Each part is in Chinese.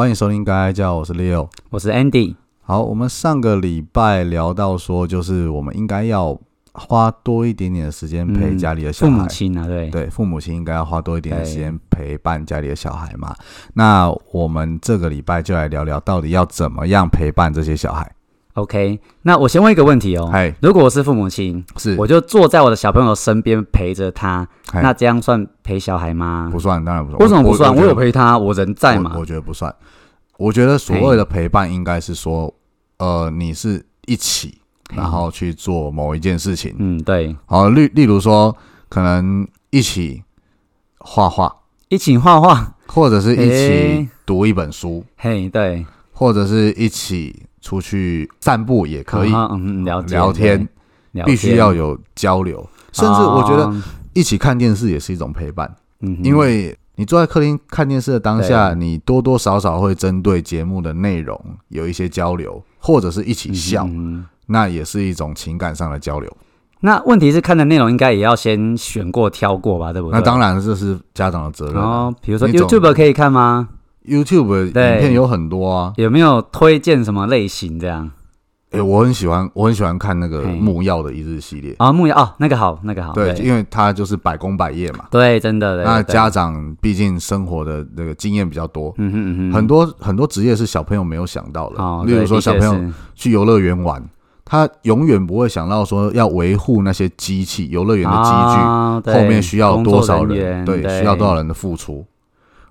欢迎收听《该该叫》，我是 Leo。我是 Andy。好，我们上个礼拜聊到说，就是我们应该要花多一点点的时间陪嗯家里的小父孩。母亲啊，对，对，父母亲应该要花多一点的时间陪伴家里的小孩嘛。那我们这个礼拜就来聊聊，到底要怎么样陪伴这些小孩。OK，那我先问一个问题哦。哎，如果我是父母亲，是我就坐在我的小朋友身边陪着他，那这样算陪小孩吗不？算，当然不算。为什么不算？我有陪他，我人在嘛我。我觉得不算。我觉得所谓的陪伴，应该是说，呃，你是一起，然后去做某一件事情。嗯，对，好，例例如说，可能一起画画，一起画画，或者是一起读一本书，嘿，对，或者是一起出去散步也可以，嗯嗯，了解，聊天，必须要有交流。甚至我觉得哦，一起看电视也是一种陪伴，嗯因为你坐在客厅看电视的当下，你多多少少会针对节目的内容有一些交流，或者是一起笑，嗯那也是一种情感上的交流。那问题是看的内容应该也要先选过挑过吧，对不对？那当然这是家长的责任啊、哦，比如说 YouTube 可以看吗？YouTube 影片有很多啊，有没有推荐什么类型这样？诶、我很喜欢，我很喜欢看那个嘿。木曜的一日系列，啊，木曜哦，那个好，那个好，对，对。因为它就是百工百业嘛。对，真的，那家长毕竟生活的那个经验比较多，嗯哼嗯哼，很多很多职业是小朋友没有想到的，哦，例如说小朋友去游乐园玩，他永远不会想到说要维护那些机器，游乐园的机具、啊后面需要多少人，对，需要多少人的付出。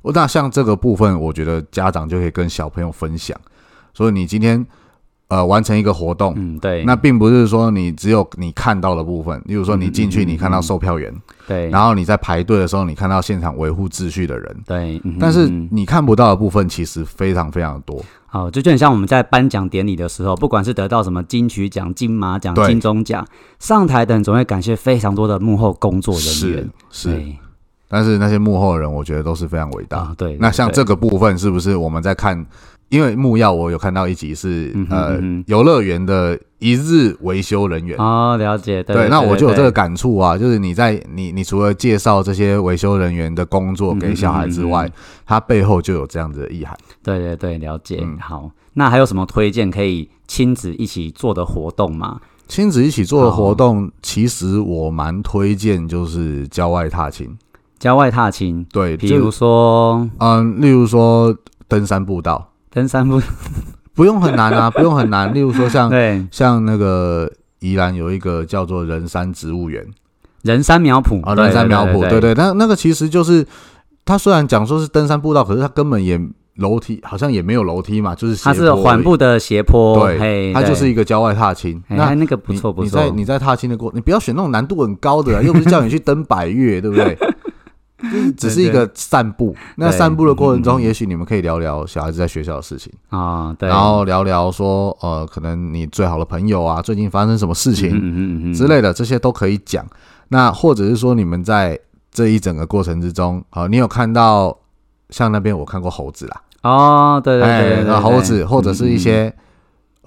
我那像这个部分，我觉得家长就可以跟小朋友分享。所以你今天呃完成一个活动，嗯，对，那并不是说你只有你看到的部分，例如说你进去你看到售票员，对，然后你在排队的时候你看到现场维护秩序的人，对，但是嗯你看不到的部分其实非常非常多。好，就就很像我们在颁奖典礼的时候，不管是得到什么金曲奖、金马奖、金钟奖，上台的人总会感谢非常多的幕后工作人是员，是，对但是那些幕后的人，我觉得都是非常伟大。啊，对，那像对这个部分，是不是我们在看？因为木曜我有看到一集是、呃游乐园的一日维修人员。哦，了解，对，对，那我就有这个感触啊，就是你在你你除了介绍这些维修人员的工作嗯给小孩之外，嗯嗯他背后就有这样子的意涵。对对对，了解。嗯好，那还有什么推荐可以亲子一起做的活动吗？亲子一起做的活动，其实我蛮推荐就是郊外踏青。郊外踏青，对，就比如说嗯，例如说登山步道，登山步，不用很难啊，不用很难。例如说像对，像那个宜兰有一个叫做人山植物园。人山苗圃。啊，对人山苗圃，对对对，那那个其实就是它虽然讲说是登山步道，可是它根本也楼梯好像也没有楼梯嘛，就是它是缓步的斜坡，对，它就是一个郊外踏青。那那个不错不错，你在你在踏青的过，你不要选那种难度很高的啊，又不是叫你去登百越，对不对？就是只是一个散步。那散步的过程中，也许你们可以聊聊小孩子在学校的事情，啊，对，然后聊聊说，呃，可能你最好的朋友啊，最近发生什么事情，之类的，这些都可以讲。那或者是说，你们在这一整个过程之中，啊、你有看到像那边我看过猴子啦，哦，对对对猴子或者是一些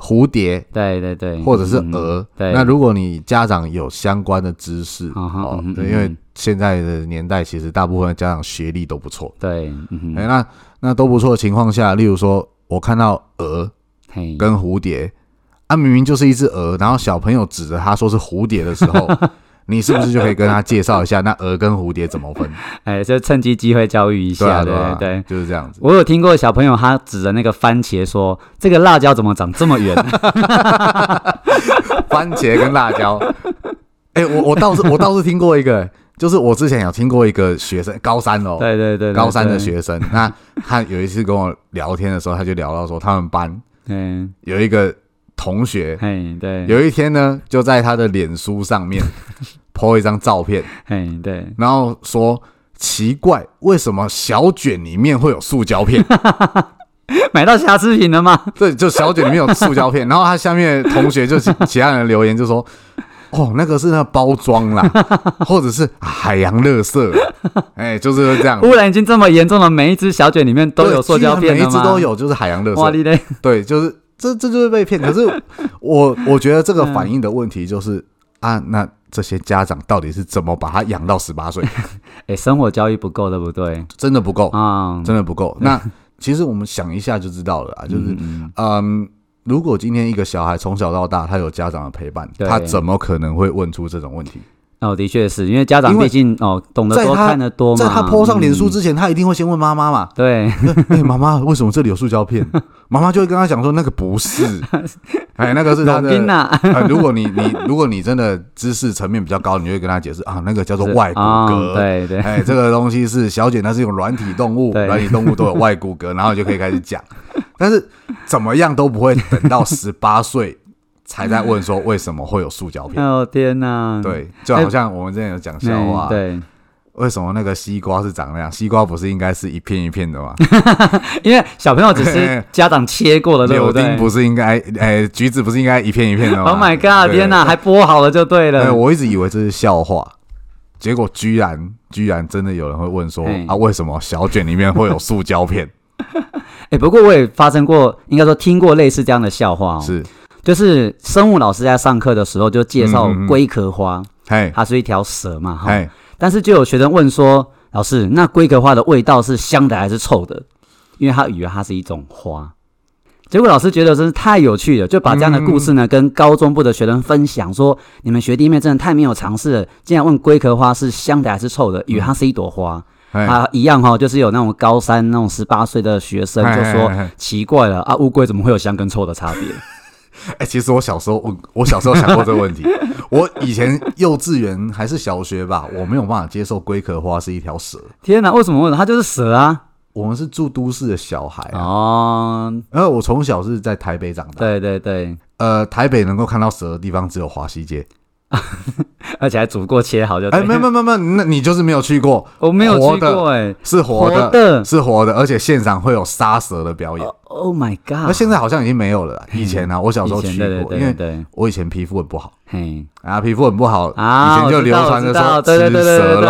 蝴蝶，对对对，或者是鹅。对。那如果你家长有相关的知识，哦因为现在的年代，其实大部分家长学历都不错，对，嗯哎，那那都不错的情况下，例如说，我看到鹅，跟蝴蝶，啊，明明就是一只鹅，然后小朋友指着它说是蝴蝶的时候，你是不是就可以跟他介绍一下，那鹅跟蝴蝶怎么分？哎，就趁机机会教育一对啊，下，对啊，对。就是这样子。我有听过小朋友他指着那个番茄说：“这个辣椒怎么长这么圆 番茄跟辣椒，哎，我我倒是我倒是听过一个，就是我之前有听过一个学生，高三？”哦，对对对，对高三的，学生，那他有一次跟我聊天的时候，他就聊到说，他们班嗯，有一个同学，嘿，对，有一天呢，就在他的脸书上面 po 一张照片，嘿，对，然后说奇怪，为什么小卷里面会有塑胶片？买到瑕疵品了吗？对，就小卷里面有塑胶片，然后他下面同学就其其他人留言就说。哦，那个是那个包装啦，或者是海洋垃圾，哎、就是这样。污染已经这么严重了，每一只小卷里面都有塑胶片了吗？一只都有，就是海洋垃哇，圾。你嘞，对，就是这这就是被骗。可是 我我觉得这个反映的问题就是、啊，那这些家长到底是怎么把他养到十八岁？哎，生活教育不够，对不对？真的不够，啊，真的不够。那其实我们想一下就知道了啊，就是嗯嗯嗯，如果今天一个小孩从小到大他有家长的陪伴，他怎么可能会问出这种问题？哦，的确是因为家长毕竟哦懂得多看得多嘛，在他 PO 上脸书嗯之前，他一定会先问妈妈嘛。对，哎、妈妈，为什么这里有塑胶片？妈妈就会跟他讲说，那个不是，哎，那个是他的。如果你你如果你真的知识层面比较高，你就会跟他解释啊，那个叫做外骨啊骼。对对，哎，这个东西是小姐，那是一种软体动物，软体动物都有外骨骼，然后就可以开始讲。但是怎么样都不会等到十八岁才在问说为什么会有塑胶片。哦天哪，对，就好像我们之前有讲笑嗯话，对，为什么那个西瓜是长那样？西瓜不是应该是一片一片的吗？因为小朋友只是 家长切过的，对不对柳丁不是应该，哎，橘子不是应该一片一片的吗？Oh my god！天哪，还剥好了就对哎，了。我一直以为这是笑话，结果居然居然真的有人会问说哎啊，为什么小卷里面会有塑胶片？哎，不过我也发生过，应该说听过类似这样的笑话哦，是，就是生物老师在上课的时候就介绍龟壳花，嘿，它是一条蛇嘛，哈。但是就有学生问说，老师，那龟壳花的味道是香的还是臭的？因为他以为它是一种花。结果老师觉得真是太有趣了，就把这样的故事呢、跟高中部的学生分享，说你们学弟妹真的太没有常识了，竟然问龟壳花是香的还是臭的，以为它是一朵花。嘿啊，一样哈、就是有那种高三那种十八岁的学生就说奇怪了啊，乌龟怎么会有香跟臭的差别？哎、其实我小时候，我我小时候想过这个问题。我以前幼稚园还是小学吧，我没有办法接受龟壳花是一条蛇。天哪，为什么？问它就是蛇啊？我们是住都市的小孩啊，哦，然后我从小是在台北长大。对对对，呃，台北能够看到蛇的地方只有华西街。而且还煮过切好就哎，没有没有没有没有，那你就是没有去过，我没有去过哎、是活的，活的是活的，而且现场会有杀蛇的表演。Oh my god！那现在好像已经没有了啦。以前呢、啊，我小时候去过，因为我以前皮肤很不好嘿啊，皮肤很不好，啊，以前就流传着说吃蛇肉，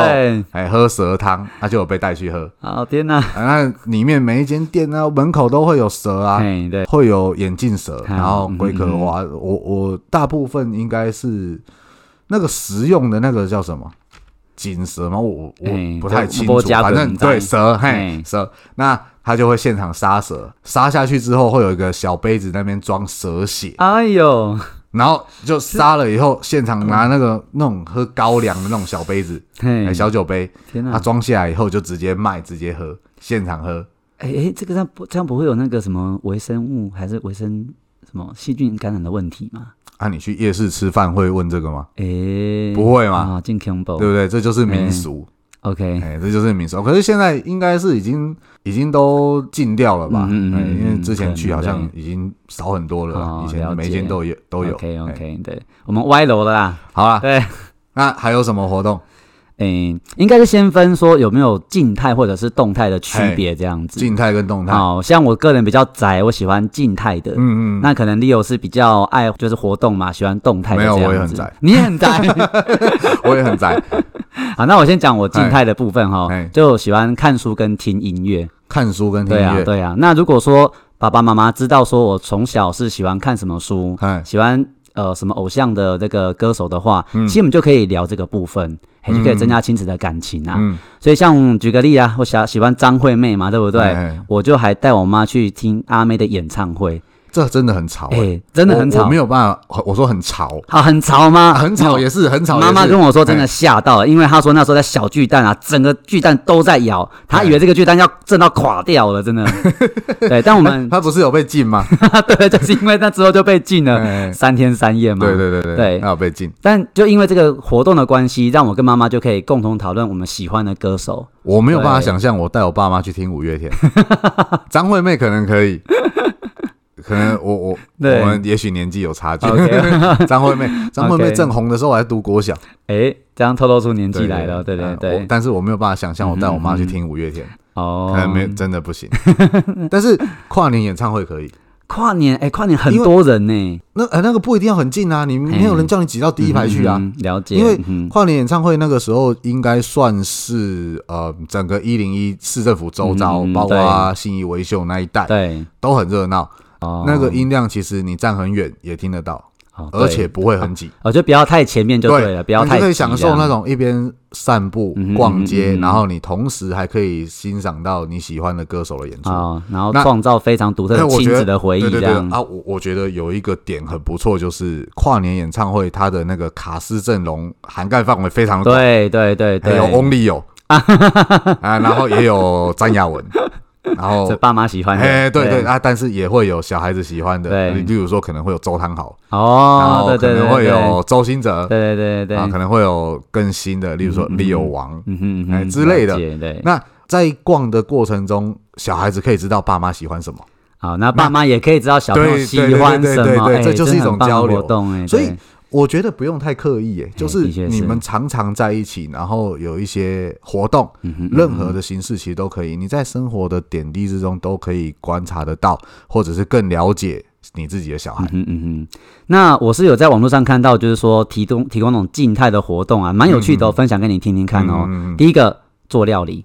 哎，喝蛇汤，他就有被带去喝。好天哪，啊，那里面每一间店啊，门口都会有蛇啊，嘿对，会有眼镜蛇，嗯然后龟壳花。我我大部分应该是那个食用的那个叫什么锦蛇吗？我我不太清楚，反正对蛇，嘿嘿蛇，那他就会现场杀蛇，杀下去之后会有一个小杯子那边装蛇血，哎呦，然后就杀了以后，现场拿那个那种喝高粱的那种小杯子，嘿。哎，，小酒杯，他天哪，装下来以后就直接卖，直接喝，现场喝。哎哎，这个这样不这样不会有那个什么微生物还是微生什么细菌感染的问题吗？啊，你去夜市吃饭会问这个吗？哎，不会嘛，啊，进 combo，对不对？这就是民俗，，OK，哎，这就是民俗。可是现在应该是已经已经都禁掉了吧？嗯嗯因为之前去嗯好像已经少很多了哦，以前每一间都有都有。OK 哎 OK，对，我们歪楼了啦，好啦，对。那还有什么活动？诶、应该是先分说有没有静态或者是动态的区别这样子。静态跟动态。好、像我个人比较宅，我喜欢静态的。嗯嗯，那可能 Leo 是比较爱就是活动嘛，喜欢动态的。我也很宅你也很宅。我也很宅，好，那我先讲我静态的部分哈哎，就喜欢看书跟听音乐。看书跟听对啊，音乐。对啊。那如果说爸爸妈妈知道说我从小是喜欢看什么书，哎，喜欢呃什么偶像的这个歌手的话，嗯其实我们就可以聊这个部分，嘿就可以增加亲子的感情啊。嗯，所以像举个例啊，我喜喜欢张惠妹嘛，对不对？我就还带我妈去听阿妹的演唱会，这真的很吵哎、欸，真的很吵没，有办法，我说很吵，好很吵吗？啊很吵也是很吵。妈妈跟我说，真的哎吓到了，因为她说那时候在小巨蛋啊，整个巨蛋都在摇，她以为这个巨蛋要震到垮掉了，真的。对，但我们他不是有被禁吗？对，就是因为那之后就被禁了哎三天三夜嘛。对对对对对他有被禁。但就因为这个活动的关系，让我跟妈妈就可以共同讨论我们喜欢的歌手。我没有办法想象，我带我爸妈去听五月天，张惠妹可能可以，可能我我 我们也许年纪有差距。张惠妹，张惠妹正红的时候我还读国小，哎，这样透露出年纪来了，对对呃对。但是我没有办法想象，我带我妈去听五月天，哦。可，能没有真的不行。但是跨年演唱会可以，跨年，哎，跨年很多人呢，那呃那个不一定要很近啊，你没有人叫你挤到第一排去啊。嗯，了解，因为嗯。跨年演唱会那个时候应该算是呃整个一零一市政府周遭，包括信义维修那一带对，都很热闹。哦，那个音量其实你站很远也听得到，好，而且不会很挤。哦，就不要太前面就对了，不要太你就可以享受那种一边散步逛街，然后你同时还可以欣赏到你喜欢的歌手的演出。哦，然后那创造非常独特的亲子的回忆，这样。啊，我我觉得有一个点很不错，就是跨年演唱会它的那个卡斯阵容涵盖范围非常的广，对对对对，有 Only 有啊，然后也有张亚文，然后这爸妈喜欢的，哎对对啊，但是也会有小孩子喜欢的，对例如说可能会有周汤豪，然哦，后对对对，可能会有周兴哲，对对对对啊，可能会有更新的，例如说 Leo 王。嗯哼哎之类的对，那在逛的过程中，小孩子可以知道爸妈喜欢什么，好，那？爸妈也可以知道小朋友喜欢什么，这就是一种交流所以对我觉得不用太刻意，哎，就是你们常常在一起，然后有一些活动，任何的形式其实都可以。你在生活的点滴之中都可以观察得到，或者是更了解你自己的小孩嗯。哼嗯哼，那我是有在网络上看到，就是说提供提供那种静态的活动啊，蛮有趣的、分享给你听听看哦。嗯嗯嗯第一个做料理，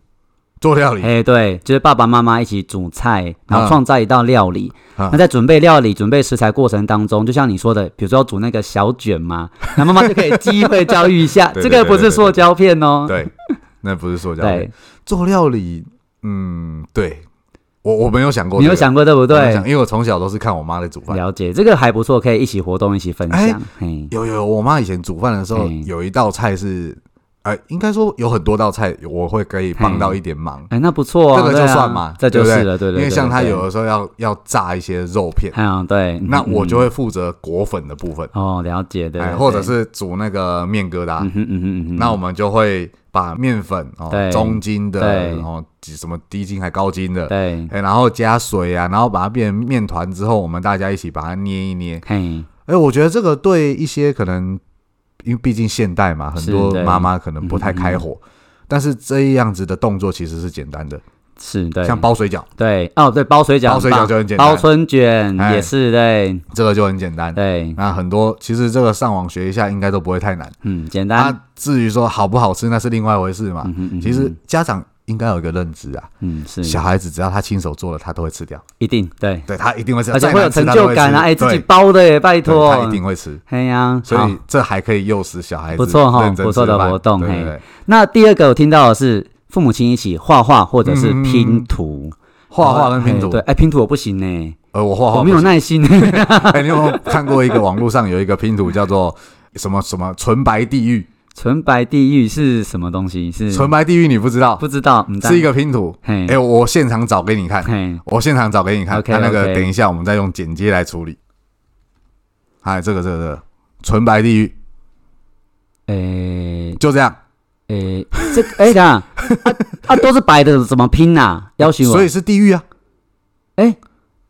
做料理，哎，对，就是爸爸妈妈一起煮菜，然后啊创造一道料理。啊那在准备料理、准备食材过程当中，就像你说的，比如说要煮那个小卷嘛，那妈妈就可以机会教育一下，对这个不是塑胶片哦。对，那不是塑胶对片。，做料理，嗯，对我我没有想过，你有想过对不对？因为我从小都是看我妈在煮饭。了解，这个还不错，可以一起活动，一起分哎享。嘿，有有，我妈以前煮饭的时候，嗯有一道菜是，呃，应该说有很多道菜，我会可以帮到一点忙。哎，那不错啊，这个就算嘛这就是了，对对对。因为像他有的时候要要炸一些肉片，嗯，对，嗯那我就会负责裹粉的部分，哦，了解对或者是煮那个面疙瘩嗯，哼嗯哼嗯哼，那我们就会把面粉哦，中筋的，对然后几什么低筋还高筋的，对，哎，然后加水啊，然后把它变成面团之后，我们大家一起把它捏一捏。嘿，哎，我觉得这个对一些可能，因为毕竟现代嘛，很多妈妈可能不太开火，但是这样子的动作其实是简单的，是对，像包水饺，对哦，对，包水饺包水饺就很简单。包春卷哎。也是对。这个就很简单。对，那很多其实这个上网学一下，应该都不会太难。嗯，简单，那至于说好不好吃，那是另外一回事嘛。嗯哼嗯哼。其实家长应该有一个认知啊，嗯是。小孩子只要他亲手做了，他都会吃掉。一定对，对他一定会吃，而且会有成就感啊，吃哎，自己包的耶，拜托，他一定会吃。嘿呀，所以这还可以诱使小孩子不错哈不错的活动嘿。那第二个我听到的是父母亲一起画画或者是拼图，画画跟拼图。嘿对，，哎，拼图我不行呢，呃，我画画我没有。耐心。哎，你有没有看过一个网络上有一个拼图叫做什么什么纯白地狱？纯白地狱是什么东西？是纯白地狱你不知道？不知道，嗯是一个拼图。嘿哎，我现场找给你看，嘿，我现场找给你看。OK，那那个等一下我们再用剪接来处理。哎，这个这个这个纯白地狱诶就这样，诶，这 哎等一下啊啊都是白的，怎么拼呐？要求我，所以是地狱啊，哎，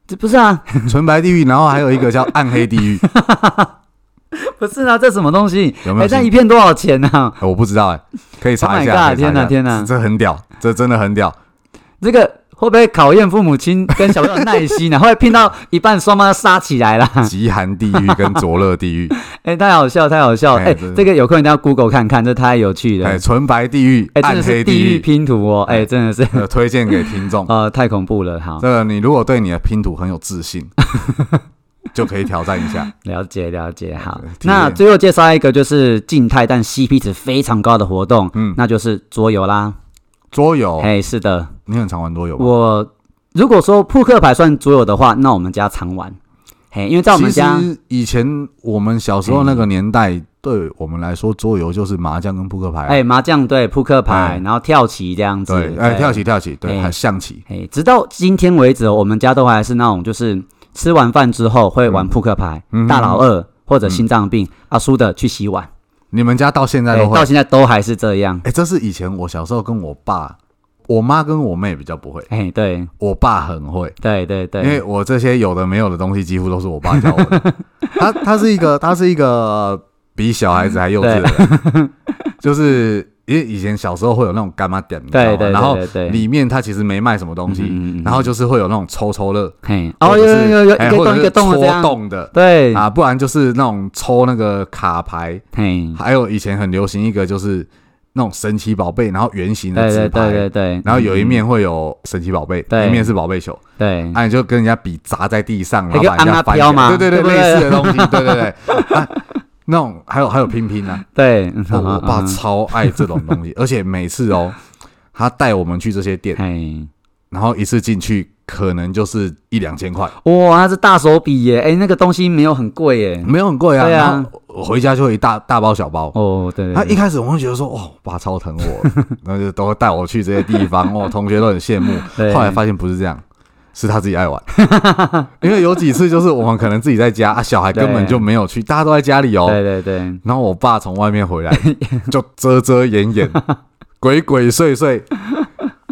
这不是啊，纯白地狱，然后还有一个叫暗黑地狱，不是啊，这什么东西？哎，这样有没有兴一片多少钱呢？哎我不知道哎，可以查一 Oh 下。my god，天哪天哪这这很屌，这真的很屌。这个会不会考验父母亲跟小朋友的耐心呢？会不会拼到一半双方杀起来了？极寒地狱跟灼热地狱，哎，太好笑，太好笑！哎，哎这这个有空一定要 Google 看看，这太有趣了哎，。纯白地狱、哎，真暗的地狱，地狱拼图哦！哎，真的是，呃，推荐给听众。呃，太恐怖了。好，这个你如果对你的拼图很有自信，就可以挑战一下。了解了解。好那最后介绍一个就是静态但 CP 值非常高的活动，嗯那就是桌游啦。桌游，哎，是的，你很常玩桌游吗？我如果说扑克牌算桌游的话，那我们家常玩。嘿，因为在我们其家，实以前我们小时候那个年代，对我们来说，桌游就是麻将跟扑克牌啊。哎，麻将对扑克牌哎，然后跳棋这样子。对，哎，跳。棋跳棋，对，象棋。哎，直到今天为止，我们家都还是那种，就是吃完饭之后会玩扑克牌，嗯大老二或者心脏病，啊输的去洗碗。你们家到现在哎，都会到？现在都还是这样。哎，这是以前我小时候跟我爸、我妈跟我妹比较不会，哎，对我爸很会。对对对，因为我这些有的没有的东西，几乎都是我爸教我的。他他是一个他是一个比小孩子还幼稚的人，就是因为以前小时候会有那种干妈点，你知道吗？对对对然后里面它其实没卖什么东西，然后就是会有那种抽抽乐，嘿，哦，有有有有，一个洞一个洞的这戳，洞的。对，啊，不然就是那种抽那个卡牌，嘿，还有以前很流行一个就是那种神奇宝贝，然后圆形的纸牌，对对对，然后有一嗯面会有神奇宝贝，对。一面是宝贝球，对。啊，你就跟人家比砸在地上，然后把人家翻对对对，类似的东西，对对对，啊，那种还有还有拼拼啊，对，我爸嗯超爱这种东西，而且每次哦，他带我们去这些店，嘿，然后一次进去可能就是一两千块，哇，它是大手笔耶！哎，那个东西没有很贵耶。没有很贵啊。对啊我回家就会一大大包小包。哦，对他一开始我会觉得说，哦，爸超疼我，然后就都会带我去这些地方，哦，同学都很羡慕。对后来发现不是这样，是他自己爱玩。因为有几次就是我们可能自己在家啊，小孩根本就没有去，大家都在家里哦。对对对，然后我爸从外面回来，就遮遮掩掩、鬼鬼祟祟，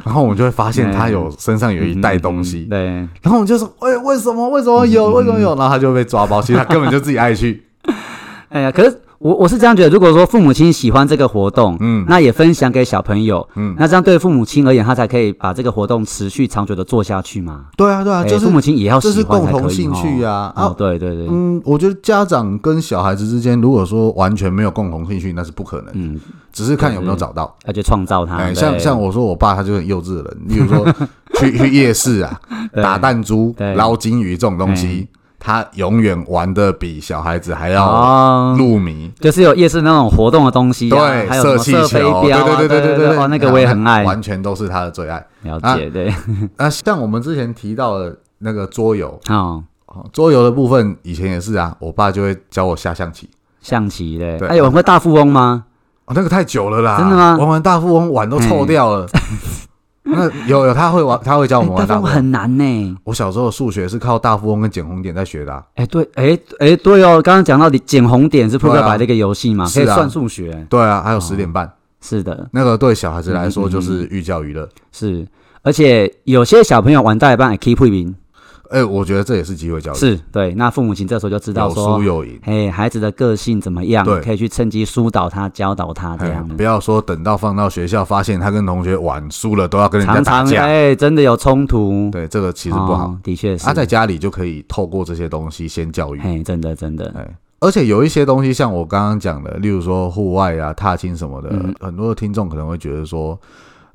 然后我们就会发现他有身上有一袋东西嗯，对，然后我们就说：“哎，为什么？为什么有？为什么有？”然后他就被抓包，其实他根本就自己爱去。哎呀，可是我我是这样觉得，如果说父母亲喜欢这个活动，嗯。那也分享给小朋友，嗯，那这样对父母亲而言，他才可以把这个活动持续长久的做下去嘛。对啊，对啊，哎就是父母亲也要这是喜欢才可以共同兴趣啊。啊对对对，嗯，我觉得家长跟小孩子之间，如果说完全没有共同兴趣，那是不可能，嗯，只是看有没有找到。要去创造它。哎，像像我说，我爸他就很幼稚的人，例如说 去去夜市啊，打弹珠、对。捞金鱼这种东西，他永远玩的比小孩子还要哦，入迷。就是有夜市那种活动的东西啊，对，还有什么射气球，对对对对对哦，那个我也很爱，完全都是他的最爱。了啊解，对，那像我们之前提到的那个桌游，哦，哦桌游的部分以前也是啊，我爸就会教我下象棋。象棋对，对哎，有人会大富翁吗？哦，那个太久了啦，真的吗玩完大富翁碗都臭掉了。那有有他会玩，他会教我们大富翁。很难呢。我小时候数学是靠大富翁跟捡红点在学的、啊。哎，对，哎哎，对哦，刚刚讲到捡红点是扑克牌的一个游戏嘛，可以算数学，对啊，还有十点半，是的，那个对小孩子来说就是寓教于乐。是，而且有些小朋友玩大一半也 keep 赢，哎、我觉得这也是机会教育，是对，那父母亲这时候就知道说有说输，有赢。哎，孩子的个性怎么样对，可以去趁机疏导他、教导他这哎样。不要说等到放到学校，发现他跟同学玩输了都要跟人家打架。哎，真的有冲突，对，这个其实不好。哦的确是。他、在家里就可以透过这些东西先教育。哎，真的真的，哎，而且有一些东西，像我刚刚讲的，例如说户外啊、踏青什么的，嗯很多的听众可能会觉得说，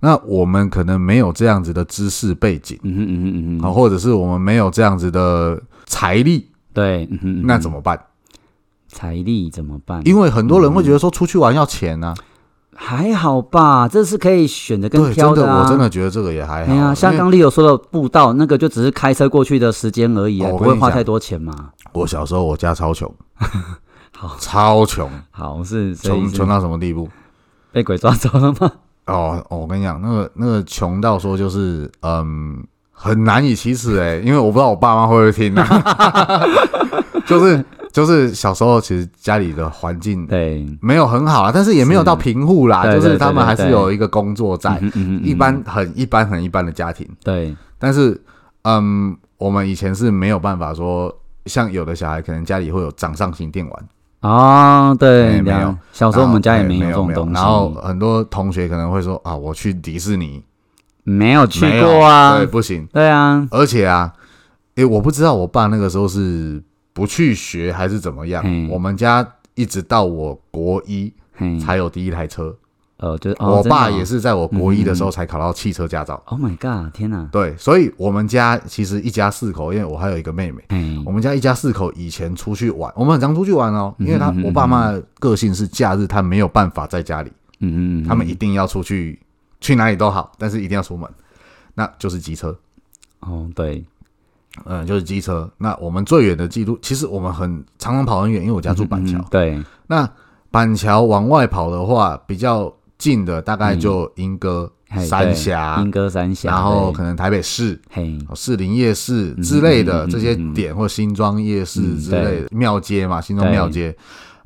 那我们可能没有这样子的知识背景嗯哼嗯哼嗯啊，哼，或者是我们没有这样子的财力，对，嗯哼，么那怎么办？财力怎么办？因为很多人会觉得说出去玩要钱啊，还好吧，这是可以选择跟对，真的，啊。我真的觉得这个也还好哎呀，啊。因为像刚丽有说的步道，那个就只是开车过去的时间而已啊，哦我跟你讲不会花太多钱嘛。我小时候我家超穷，好超穷，好是所以是穷穷到什么地步？被鬼抓走了吗？哦，哦我跟你讲，那个那个穷到说就是嗯，很难以启齿哎，因为我不知道我爸妈会不会听啊，就是就是小时候其实家里的环境对，没有很好啊，但是也没有到贫户啦，就是他们还是有一个工作在，一般很一般很一般的家庭，对但是嗯，我们以前是没有办法说。像有的小孩可能家里会有掌上型电玩，哦，对，哎没有。小时候我们家也没有这种东西，然后很多同学可能会说啊，我去迪士尼。没有去过啊。对，，不行。对啊，而且啊，诶，我不知道我爸那个时候是不去学还是怎么样。嗯。我们家一直到我国一，才有第一台车，呃，就是哦我爸也是在我国一的时候才考到汽车驾照。，Oh my god，天哪，对，所以我们家其实一家四口，因为我还有一个妹妹，嗯我，们家一家四口以前出去玩，我们很常出去玩哦，因为他我爸妈的个性是假日他没有办法在家里，嗯嗯嗯，他们一定要出去，去哪里都好，但是一定要出门，那就是机车。哦，对，嗯，就是机车。那我们最远的记录，其实我们很常常跑很远，因为我家住板桥。嗯对，那板桥往外跑的话，比较近的大概就莺歌、嘿三峡莺，歌三峡，然后可能台北市、嘿，哦士林夜市之类的这些点，或新庄夜市嗯之类的庙街嘛，新庄庙街。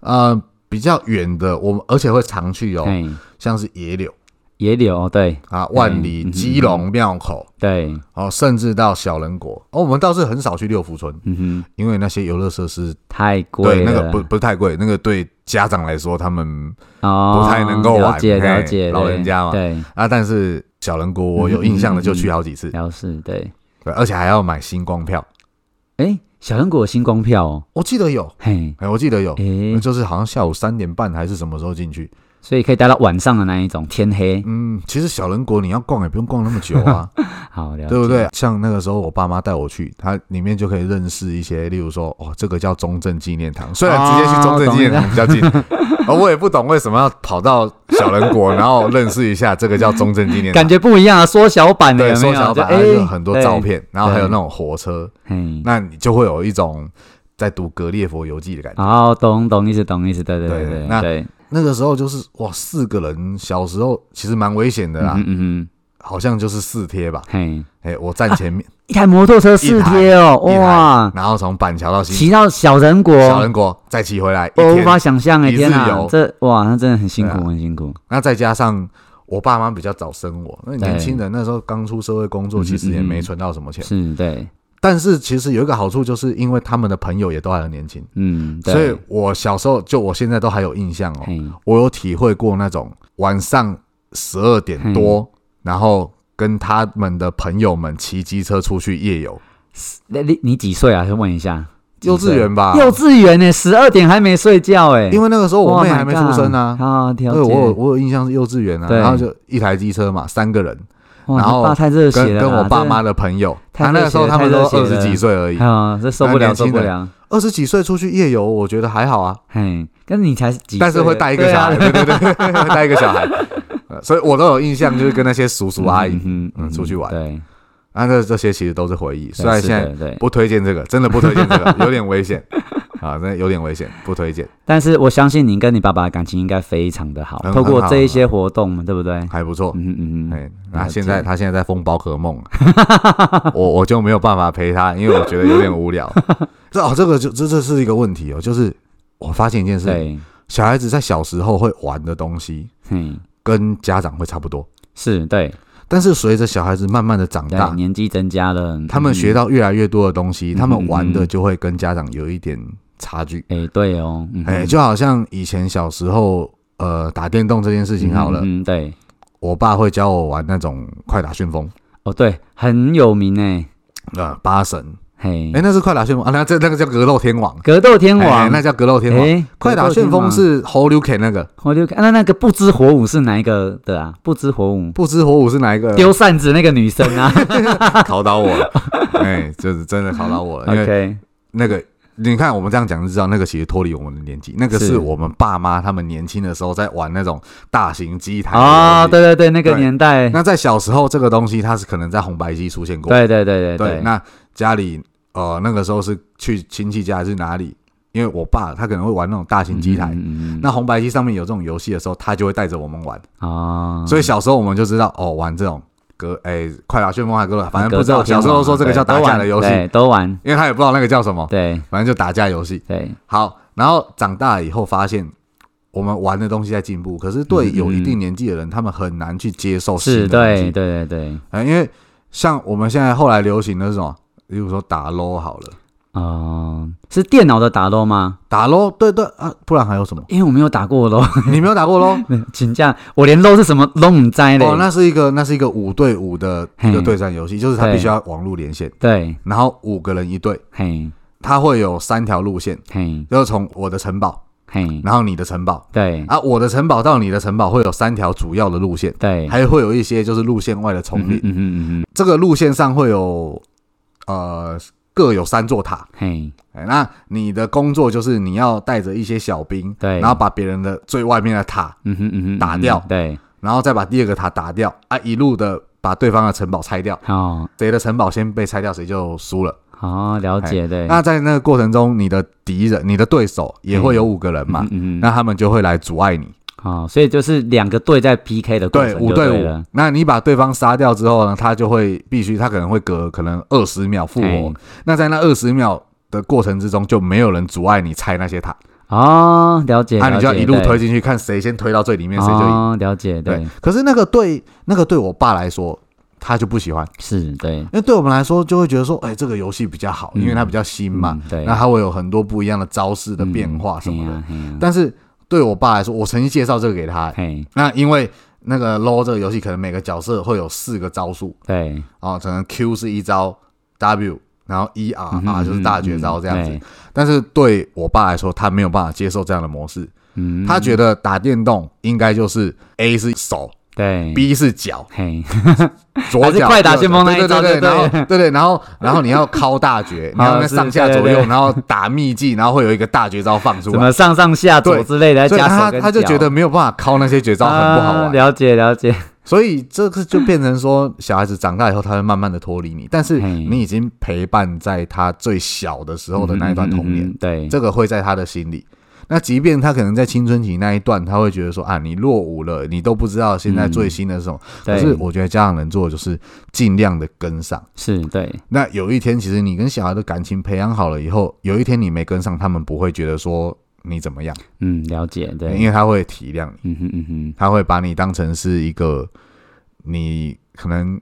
呃，比较远的，我们而且会常去哦，像是野柳野柳，对。啊、万里、基隆、庙口，对，哦，甚至到小人国。哦，我们倒是很少去六福村，嗯哼，因为那些游乐设施太对贵对，那个不不是太贵，那个对家长来说他们哦，不太能够玩了解嘿了解，老人家嘛。对，啊，但是小人国我有印象的就去好几次，了是，对，对，而且还要买星光票，哎，小人国有星光票哦，我记得有，嘿，哎，我记得有，哎，就是好像下午三点半还是什么时候进去，所以可以待到晚上的那一种，天黑。嗯，其实小人国你要逛也不用逛那么久啊，好，了对不？对？像那个时候我爸妈带我去，它里面就可以认识一些，例如说，哦，这个叫中正纪念堂，虽然直接去中正纪念堂比较近，而 我也不懂为什么要跑到小人国，然后认识一下这个叫中正纪念堂感。觉不一样啊，缩小版的缩小版，很多照，片，然后还有那种火车，嘿，那你就会有一种在读《格列佛游记》的感觉。哦，懂懂意思，懂意思，对对对对那对，那个时候就是哇，四个人，小时候其实蛮危险的啦，嗯嗯嗯，好像就是四贴吧。嘿，哎，我站前面，一台摩托车四贴哦，哇，然后从板桥到新骑到小人国，小人国，再骑回来我无法想象哎，天哪游，这哇，那真的很辛苦，啊。很辛苦。那再加上我爸妈比较早生我，那年轻人那时候刚出社会工作，嗯其实也嗯没存到什么钱。是，对，但是其实有一个好处，就是因为他们的朋友也都还很年轻，嗯，所以我小时候就我现在都还有印象哦，我有体会过那种晚上十二点多，然后跟他们的朋友们骑机车出去夜游，那你你几岁啊？先问一下。幼稚园吧？幼稚园呢，十二点还没睡觉哎，因为那个时候我 Oh 妹还没出生啊。啊，对我有我有印象是幼稚园啊，然后就一台机车嘛，三个人，哇然后你爸太热血了，跟跟我爸妈的，朋友，他那个时候他们都二十几岁而已，啊，这受不了，受不了。二十几岁出去夜游，我觉得还好啊，嘿，但是你才几岁，但是会带一个小孩，对对对，会带一个小孩，呃所以我都有印象，就是跟那些叔叔阿姨，嗯嗯出去玩对，啊，这这些其实都是回忆，虽然是现在，不推荐这个，真的不推荐这个，有点危险啊，真的有点危险，不推荐，但是我相信您跟你爸爸的感情应该非常的好，很透过这一些活动，对不对？还不错。嗯嗯嗯，哎，那现在他现在在封宝可梦，我我就没有办法陪他，因为我觉得有点无聊。这哦，这个就这这是一个问题哦，就是我发现一件事，对，小孩子在小时候会玩的东西嗯，跟家长会差不多，是对，但是随着小孩子慢慢的长，大，年纪增加了，他们学到，到越来越多的东西，嗯他们玩的就会跟家长有一点差距。哎，对哦，嗯哎，就好像以前小时候，呃，打电动这件事情好了，嗯，对，我爸会教我玩那种快打旋风，哦，对，很有名哎，呃，八神，嘿。哎，，那是快打旋风啊，那这那个叫格斗天王，格斗天哎王，那叫格斗天王。哎，快打旋风是 Hold You Can 那个，我就看那那个不知火舞是哪一个的啊？不知火舞。不知火舞是哪一个？丢扇子那个女生啊。考倒我了，哎，就是真的考倒我了，，OK，那个。你看，我们这样讲就知道，那个其实脱离我们的年纪，那个是。是我们爸妈他们年轻的时候在玩那种大型机台哦，的游戏。对对对，那个年代，那在小时候，这个东西它是可能在红白机出现过。对对对对对，那家里呃那个时候是去亲戚家还是哪里？因为我爸他可能会玩那种大型机台，嗯嗯嗯。那红白机上面有这种游戏的时候，他就会带着我们玩。啊，所以小时候我们就知道哦，玩这种格哎快打旋风还格斗，反正不知道。小时候说这个叫打架的游戏，都玩，因为他也不知道那个叫什么，对反正就打架游戏。对好，然后长大以后发现。我们玩的东西在进步，可是对有一定年纪的人，他们很难去接受新是，的东对西。对对对，啊，因为像我们现在后来流行的是什么？比如说打 LO 好了，哦，是电脑的打咯吗？打 LO，对对啊，不然还有什么？因为我没有打过咯，你没有打过 LO？请假，我连 low 是什么 low 唔知嘞哦，，那是一个那是一个五对五的一个嘿对战游戏，就是它必须要网络连线，对，然后五个人一队，嘿它会有三条路线，嘿就是从我的城堡，嘿，然后你的城堡对啊，我的城堡到你的城堡会有三条主要的路线，对，还会有一些就是路线外的丛林。嗯嗯嗯嗯，这个路线上会有呃各有三座塔，嘿，哎，那你的工作就是你要带着一些小兵，对。然后把别人的最外面的塔，嗯哼嗯哼，打掉。对，然后再把第二个塔打掉，啊，一路的把对方的城堡拆掉，好谁的城堡先被拆掉，谁就输了。好了解，对，那在那个过程中，你的敌人、你的对手也会有五个人嘛，嗯嗯嗯，那他们就会来阻碍你。好，所以就是两个队在 PK 的过，程五对五对五。。那你把对方杀掉之后呢，他就会必须，他可能会隔可能二十秒复活。那在那二十秒的过程之中，就没有人阻碍你拆那些塔，哦，了解，那、你就要一路推进去，看谁先推到最里面，谁就赢。哦，了解，对对，，可是那个对那个对我爸来说，他就不喜欢，是，对，因为对我们来说就会觉得说，哎，这个游戏比较好，嗯因为它比较新嘛嗯，对，那它会有很多不一样的招式的变化什么的。嗯但是对我爸来说，我曾经介绍这个给他，嘿。那因为那个 LO 这个游戏，可能每个角色会有四个招数。嘿，对，啊，可能 Q 是一招，W 然后一 R R 就是大绝招这样子。嗯但是对我爸来说，他没有办法接受这样的模式，嗯，他觉得打电动应该就是 A 是手对，B 是脚，嘿，左脚快打旋风那一招对对对，对然后 对对，然后然后你要敲大绝，你要上下左右，然后打秘技，然后会有一个大绝招放出来。什么。上上下左之类的，所以加他他就觉得没有办法敲那些绝招很不好玩，啊了解了解，所以这个就变成说，小孩子长大以后，他会慢慢的脱离你，但是你已经陪伴在他最小的时候的那一段童年，嗯嗯嗯嗯对，这个会在他的心里。那即便他可能在青春期那一段，他会觉得说啊，你落伍了，你都不知道现在最新的是什么。可是我觉得家长能做的就是尽量的跟上。是对，那有一天，其实你跟小孩的感情培养好了以后，有一天你没跟上，他们不会觉得说你怎么样，嗯，了解，对，因为他会体谅你。嗯哼嗯。哼，他会把你当成是一个你可能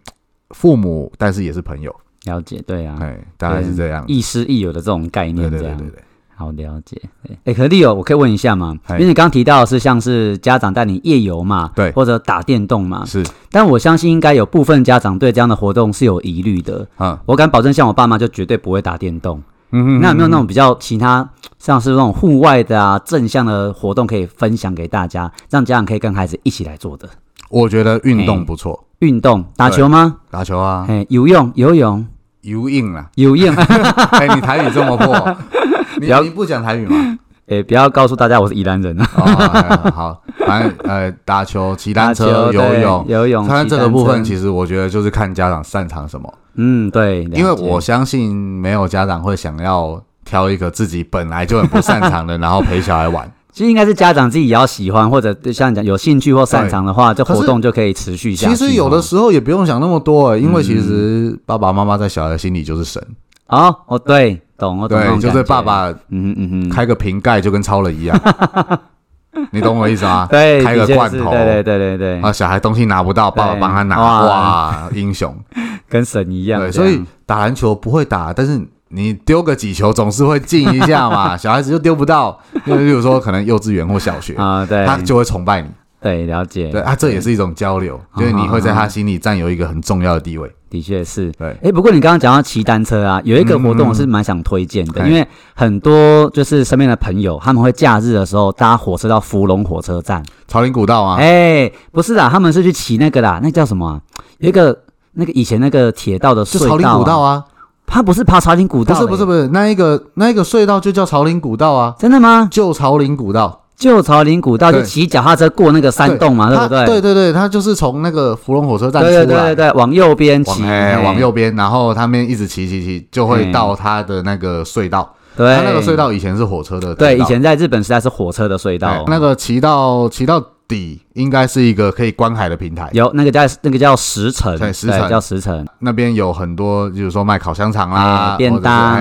父母，但是也是朋友，了解，对啊，哎，大概是这样。亦师亦友的这种概念，这样对对对对，好了解。哎哎，可丽友，我可以问一下吗？因为你刚刚提到的是像是家长带你夜游嘛，对或者打电动嘛，是，但我相信应该有部分家长对这样的活动是有疑虑的。嗯我敢保证，像我爸妈就绝对不会打电动。嗯那有没有那种比较其他，像是那种户外的啊正向的活动可以分享给大家，让家长可以跟孩子一起来做的我觉得运动不错，运动？打球吗？打球啊，哎，游泳，游泳，游泳啊。游泳。哎，你台语这么破，你不要你不讲台语吗？哎，不要告诉大家我是宜兰人啊。哦，哎好，反正呃，打球、骑单打车、游泳。游泳，看这个部分，其实我觉得就是看家长擅长什么，嗯，对，因为我相信没有家长会想要挑一个自己本来就很不擅长的，然后陪小孩玩。其实应该是家长自己也要喜欢，或者像你讲有兴趣或擅长的话，这活动就可以持续下去。其实有的哦时候也不用想那么多、欸，因为其嗯实爸爸妈妈在小孩的心里就是神，哦哦，对，懂我懂那对，就是种感觉。爸，爸嗯哼嗯哼，开个瓶盖就跟超人一样，你懂我意思吗？对，开个的确是罐头，对对对对对，啊，小孩东西拿不到，爸爸对。帮他拿，哇。哇，英雄。跟神一样。对，样所以打篮球不会打，但是你丢个几球总是会进一下嘛，小孩子就丢不到，因为比如说可能幼稚园或小学，啊，对，他就会崇拜你，对了解，对啊，这也是一种交流，就是你会在他心里占有一个很重要的地位。的确是。对，哎，不过你刚刚讲到骑单车啊，有一个活动我是蛮想推荐的，嗯因为很多就是身边的朋友，他们会假日的时候搭火车到福隆火车站。朝林古道啊，哎，不是啦，他们是去骑那个啦，那叫什么啊？有一个那个以前那个铁道的隧道、就朝林古道啊，啊，他不是爬朝林古道、不是不是是，不是，那一个那一个隧道就叫朝林古道啊，真的吗？旧朝林古道。旧朝林古道就骑脚踏车过那个山洞嘛，对不对？它对对对，他就是从那个芙蓉火车站出来，对对对对对，往右边骑，往右边，然后他们一直骑骑骑，就会到他的那个隧道。对，他那个隧道以前是火车的，对，以前在日本时代是火车的隧道。哎，那个骑到骑到底，应该是一个可以观海的平台。有那个叫那个叫石城，对石城。叫石城，那边有很多，就是说卖烤香肠啦哎，便当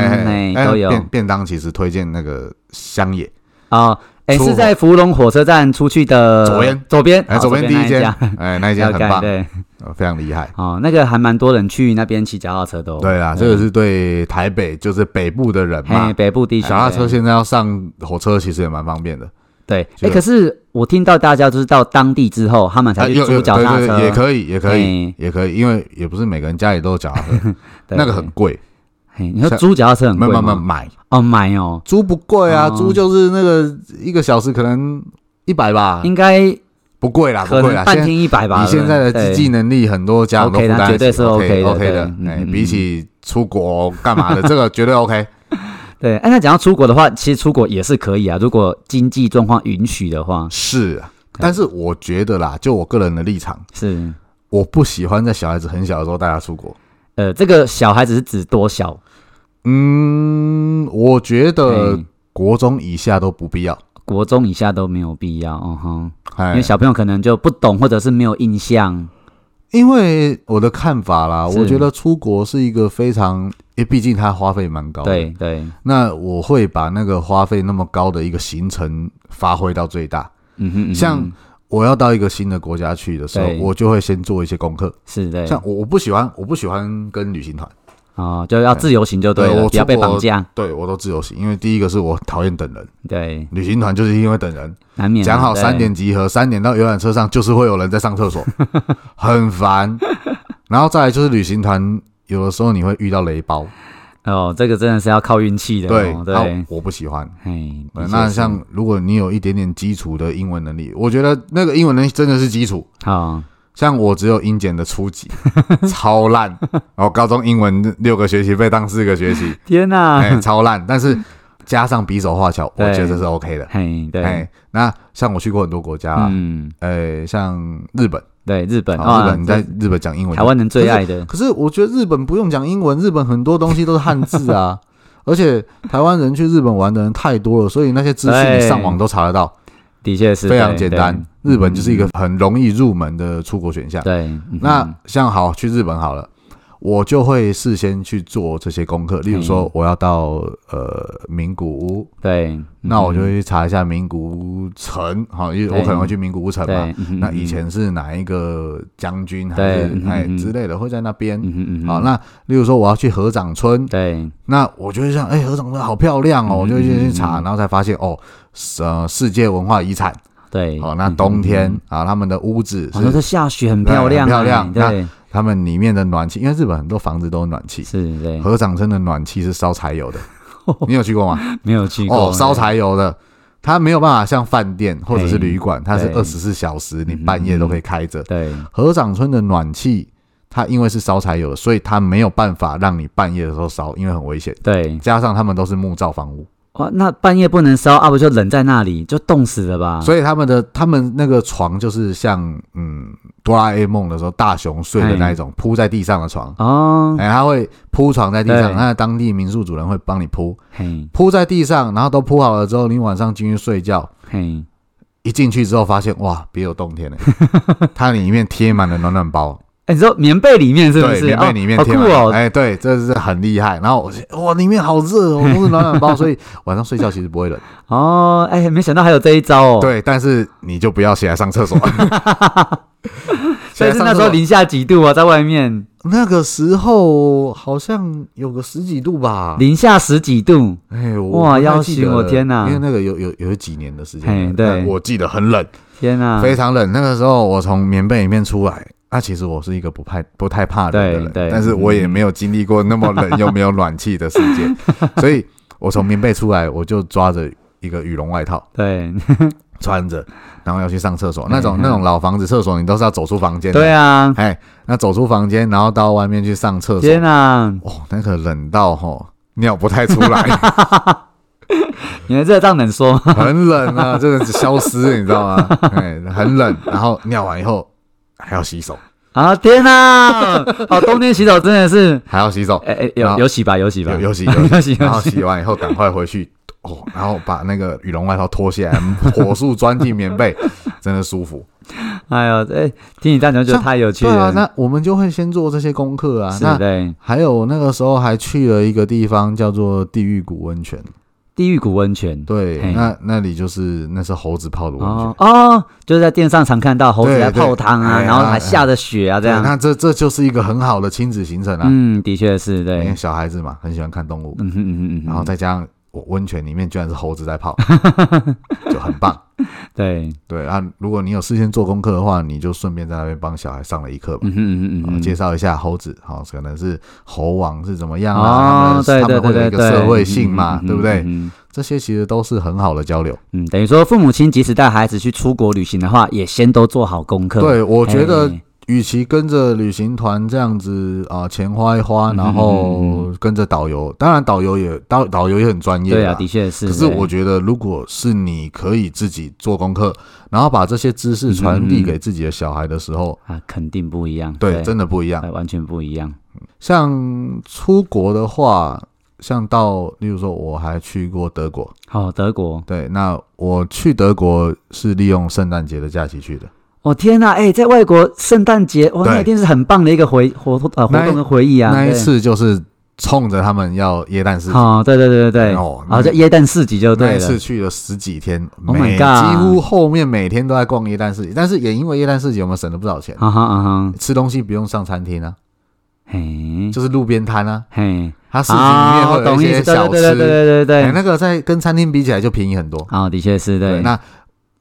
都有。便便当其实推荐那个乡野，哦，哎，出是在芙蓉火车站出去的左边，左边，哎，左边第一间。哎，那一间 很棒，对，呃非常厉害。哦，那个还蛮多人去那边骑脚踏车的哦。对啊，这个是对台北就是北部的人嘿嘛，北部地区脚踏车现在要上火车其实也蛮方便的。对，哎，可是我听到大家就是到当地之后，他们才去租脚踏车，也可以，也可以哎，也可以，因为也不是每个人家里都有脚踏车，那个很贵，嘿，你说像租脚踏车很慢贵吗？慢慢买，哦，买哦，租不贵啊，哦租就是那个一个小时可能一百吧，应该不贵啦，不贵啦。半现在天一百吧。以现在的对经济能力，很多家长都 OK 负担绝对是 OK 的 OK 对的，哎，嗯嗯比起出国干嘛的，这个绝对 OK。对，哎，那讲到出国的话，其实出国也是可以啊，如果经济状况允许的话，是啊，但是我觉得啦，就我个人的立场，是。我不喜欢在小孩子很小的时候带他出国。呃，这个小孩子是指多小？嗯，我觉得哎国中以下都不必要。国中以下都没有必要，嗯哼，因哎为，小朋友可能就不懂，或者是没有印象。因为我的看法啦，是我觉得出国是一个非常，因为毕竟它花费蛮高的。对对，那我会把那个花费那么高的一个行程发挥到最大。嗯哼，嗯哼像我要到一个新的国家去的时候，我就会先做一些功课。是的，像我我不喜欢，我不喜欢跟旅行团，哦，就要自由行就对我不要被绑架。对我都自由行，因为第一个是我讨厌等人，对，旅行团就是因为等人，难免讲好三点集合，三点到游览车上就是会有人在上厕所，很烦。然后再来就是旅行团，有的时候你会遇到雷包，哦，这个真的是要靠运气的对哦，，对，啊我不喜欢。嘿，那像如果你有一点点基础的英文能力，我觉得那个英文能力真的是基础。好，像我只有英检的初级，超烂。然后高中英文六个学期被当四个学期，天哪，哎，超烂。但是加上比手画脚，我对觉得是 OK 的。嘿，对，哎，那像我去过很多国家啊，嗯，呃，像日本，对，日本，啊日本你在日本讲英文，台湾人最爱的，可是我觉得日本不用讲英文，日本很多东西都是汉字啊。而且台湾人去日本玩的人太多了，所以那些资讯你上网都查得到，的确是非常简单。日本就是一个很容易入门的出国选项。对，嗯。那像好去日本好了，我就会事先去做这些功课，例如说嗯我要到呃名古屋，对，那我就去查一下名古屋城，好，因为我可能会去名古屋城嘛。，那以，前是哪一个将军还是哎之类的会在那边？好，那例如说我要去河掌村，对，那我就会想，哎，合掌村好漂亮哦，嗯我就先去查，嗯然后才发现哦，是呃世界文化遗产。对，好，那嗯冬天嗯啊，他们的屋子好像是是下雪，很漂亮漂亮。对，他们里面的暖气，因为日本很多房子都有暖气，是，对，合掌村的暖气是烧柴油的，你有去过吗？没有去过哦，烧柴油的，它没有办法像饭店或者是旅馆，它是对二十四小时，你嗯半夜都可以开着。对，合掌村的暖气，它因为是烧柴油的，所以它没有办法让你半夜的时候烧，因为很危险。对，加上他们都是木造房屋，哇，那半夜不能烧啊，不就冷在那里就冻死了吧？所以他们的他们那个床就是像嗯哆啦 A 梦的时候大雄睡的那一种铺在地上的床。哦，哎，他会铺床在地上，对。那当地民宿主人会帮你铺，嘿，铺在地上，然后都铺好了之后，你晚上进去睡觉，嘿，一进去之后发现哇，别有洞天了，它里面贴满了暖暖包，哎，你知道棉被里面是不，是？棉被里面哦好酷贴满了，哦，哎，对，这是很厉害。然后哇，里面好热哦，都是暖暖包，所以晚上睡觉其实不会冷。哦，哎，没想到还有这一招哦。，对，但是你就不要 起来上厕所。但是那时候零下几度啊，在外面那个时候好像有个十几度吧。零下十几度，哎，我哇要死记得了我天哪因为那个有有有几年的时间对我记得很冷。天哪！非常冷。那个时候我从棉被里面出来，那、其实我是一个不怕不太怕冷的人，对对但是我也没有经历过那么冷又没有暖气的世界，所以我从棉被出来，我就抓着一个羽绒外套对 穿着，然后要去上厕所。那种嗯那种老房子厕所，你都是要走出房间的。对啊！哎，那走出房间，然后到外面去上厕所，天哪！哦，那个冷到吼尿不太出来，你们这这样能说吗？很冷啊，真的是消失，你知道吗？哎，很冷，然后尿完以后还要洗手，啊！天哪！哦，冬天洗手真的是，还要洗手，哎哎，有有洗吧？有洗吧？有有洗有 有洗洗，然后洗。完以后赶快回去哦，然后把那个羽绒外套脱下来，火速钻进棉被，真的舒服。哎呦，哎，听你讲就觉得太有趣对啊，了。那我们就会先做这些功课啊。是那对，还有那个时候还去了一个地方叫做地狱谷温泉，地狱谷温泉。对，那那里就是那是猴子泡的温泉哦。哦，就是在电视上常看到猴子在泡汤啊，哎然后还哎下着雪啊，这，样。那这这就是一个很好的亲子行程啊。嗯，的确是对因为对。小孩子嘛，很喜欢看动物，嗯哼嗯哼嗯哼，然后再加上我温泉里面居然是猴子在泡，就很棒。对，对啊，如果你有事先做功课的话，你就顺便在那边帮小孩上了一课吧。嗯哼嗯哼嗯啊哼，介绍一下猴子，好、可能是猴王是怎么样啊？哦，他们对对他们会有一对对对，个社会性嘛，嗯对不？对？嗯嗯这些其实都是很好的交流。嗯，等于说父母亲即使带孩子去出国旅行的话，也先都做好功课。对，我觉得嘿与其跟着旅行团这样子啊、钱花一花，嗯然后跟着导游，当然导游也导导游也很专业对啊，的确是。可是我觉得，如果是你可以自己做功课，然后把这些知识传递给自己的小孩的时候，啊，肯定不一样。对，真的不一样。哎完全不一样。像出国的话，像到，例如说，我还去过德国。哦，德国，对，那我去德国是利用圣诞节的假期去的。哦天呐，哎，在外国圣诞节，哇，那一定是很棒的一个回活动呃活动跟回忆啊。那一，次就是冲着他们要耶诞市集，哦，对对对对对，哦然后叫耶诞市集就那对了。一次。去了十几天，Oh my 每 God 几乎后面每天都在逛耶诞市集，但是也因为耶诞市集，我们省了不少钱，啊哈啊哈，吃东西不用上餐厅啊，嘿，就是路边摊啊，嘿，它市集里面会有一些小对对对吃，对对对。哎那个在跟餐厅比起来就便宜很多。啊，的确是对。那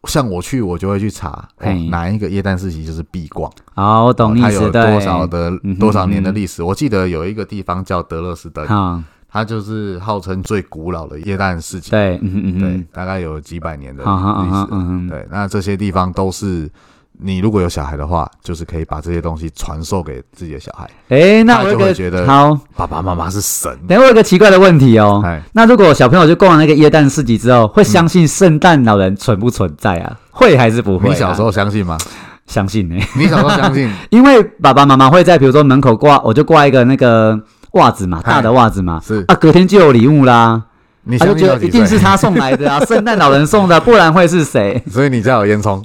像我去，我就会去查、哦哪一个耶诞市集就是必逛，好，我懂意思，哦它有。多少的多少年的历史。我记得有一个地方叫德勒斯登，啊，它就是号称最古老的耶诞市集，对，嗯哼嗯对哼，，大概有几百年的历史。对，那这些地方都是你如果有小孩的话，就是可以把这些东西传授给自己的小孩。哎，那我有个就会觉得好，爸爸妈妈是神，等我有个奇怪的问题哦。哎，那如果小朋友就逛完那个耶诞市集之后，会相信圣诞老人存不存在啊？会还是不会、啊？你小时候相信吗？相信呢、你小时候相信？因为爸爸妈妈会在比如说门口挂，我就挂一个那个袜子嘛，大的袜子嘛，是啊，隔天就有礼物啦，你他就觉？得一定是他送来的啊，圣诞老人送的，不然会是谁？所以你家 有烟囱，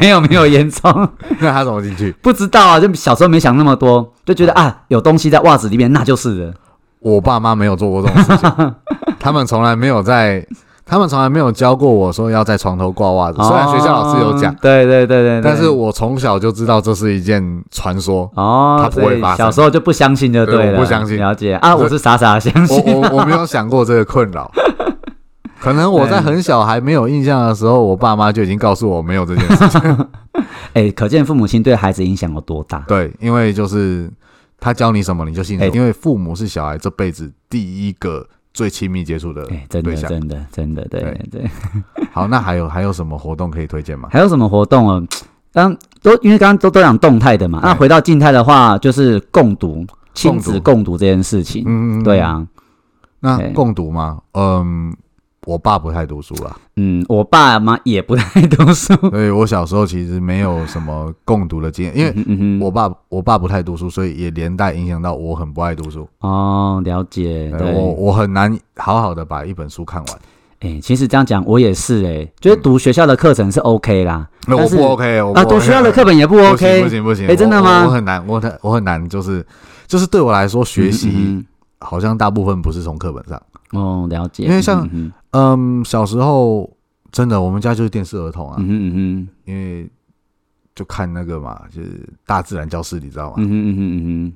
没有没有烟囱，那他怎么进去？不知道啊，就小时候没想那么多，就觉得啊，有东西在袜子里面，那就是人。我爸妈没有做过这种事情，他们从来没有在，他们从来没有教过我说要在床头挂袜子。虽然学校老师有讲哦，对对对对对，但是我从小就知道这是一件传说。哦，它不会发生小时候就不相信就对了，我不相信了解啊，我我是傻傻的相信。我我没有想过这个困扰，可能我在很小还没有印象的时候，我爸妈就已经告诉我没有这件事情。哎，可见父母亲对孩子影响有多大。对，因为就是他教你什么你就信什么，哎因为父母是小孩这辈子第一个最亲密接触的对，真。的真的真的，对对对。好，那还有还有什么活动可以推荐吗？还有什么活动啊？刚都因为刚刚都都讲动态的嘛，那哎回到静态的话，就是共读亲子共读这件事情。嗯，对，啊，那共读吗？嗯，我爸不太读书啦，嗯，我爸妈也不太读书，所以我小时候其实没有什么共读的经验，因为我爸我爸不太读书，所以也连带影响到我很不爱读书。哦，了解，对，我我很难好好的把一本书看完，哎、其实这样讲我也是、哎，就是读学校的课程是 OK 啦，那我不 OK，我不啊，读学校的课本也不不行 OK，不行不行，哎真的我吗？我我很难，我很我很难，就是就是对我来说，学习嗯好像大部分不是从课本上。嗯哦，了解，因为像嗯嗯，小时候真的我们家就是电视儿童啊，嗯嗯哼嗯哼因为就看那个嘛，就是大自然教室，你知道吗？嗯哼嗯哼嗯哼，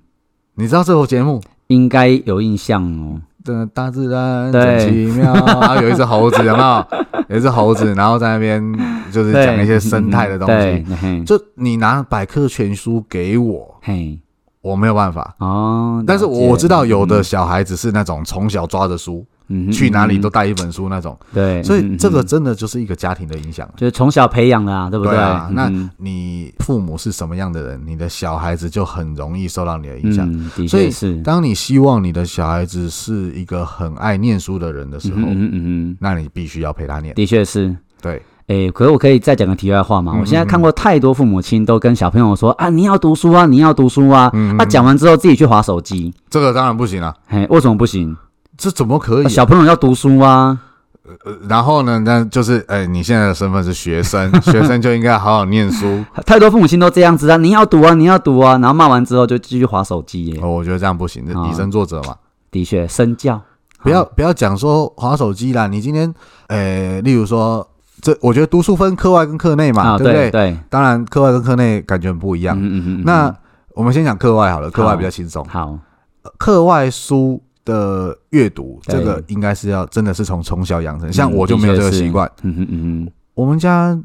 你知道这个节目？应该有印象哦，的大自然奇妙，然后有一只猴子，有没有？有一只猴子，然后在那边就是讲一些生态的东西。，就你拿百科全书给我，嘿，我没有办法。哦，但是我知道有的小孩子是那种从小抓着书，嗯去哪里都带一本书那种，对，所以这个真的就是一个家庭的影响。就是从小培养的啊，对不对啊那嗯你父母是什么样的人，你的小孩子就很容易受到你的影响。所以确是，当你希望你的小孩子是一个很爱念书的人的时候，嗯嗯嗯，那你必须要陪他念。的确是。对，诶，可是我可以再讲个题外话吗？嗯我现在看过太多父母亲都跟小朋友说啊，你要读书啊，你要读书啊。嗯啊，讲完之后自己去划手机，这个当然不行了，嘿，为什么不行？这怎么可以啊、小朋友要读书啊。呃然后呢，那就是，哎、你现在的身份是学生，学生就应该好好念书。太多父母亲都这样子啊，你要读啊，你要读啊，然后骂完之后就继续划手机耶。哦，我觉得这样不行，这哦以身作则嘛。的确，身教不要不要讲说划手机啦，你今天，呃，例如说，这我觉得读书分课外跟课内嘛，啊，对不对？对对，当然，课外跟课内感觉很不一样。嗯嗯嗯嗯，那我们先讲课外好了，课外比较轻松。好，课外书的阅读，对这个应该是要真的是从从小养成。像嗯我就没有这个习惯，嗯哼嗯我们家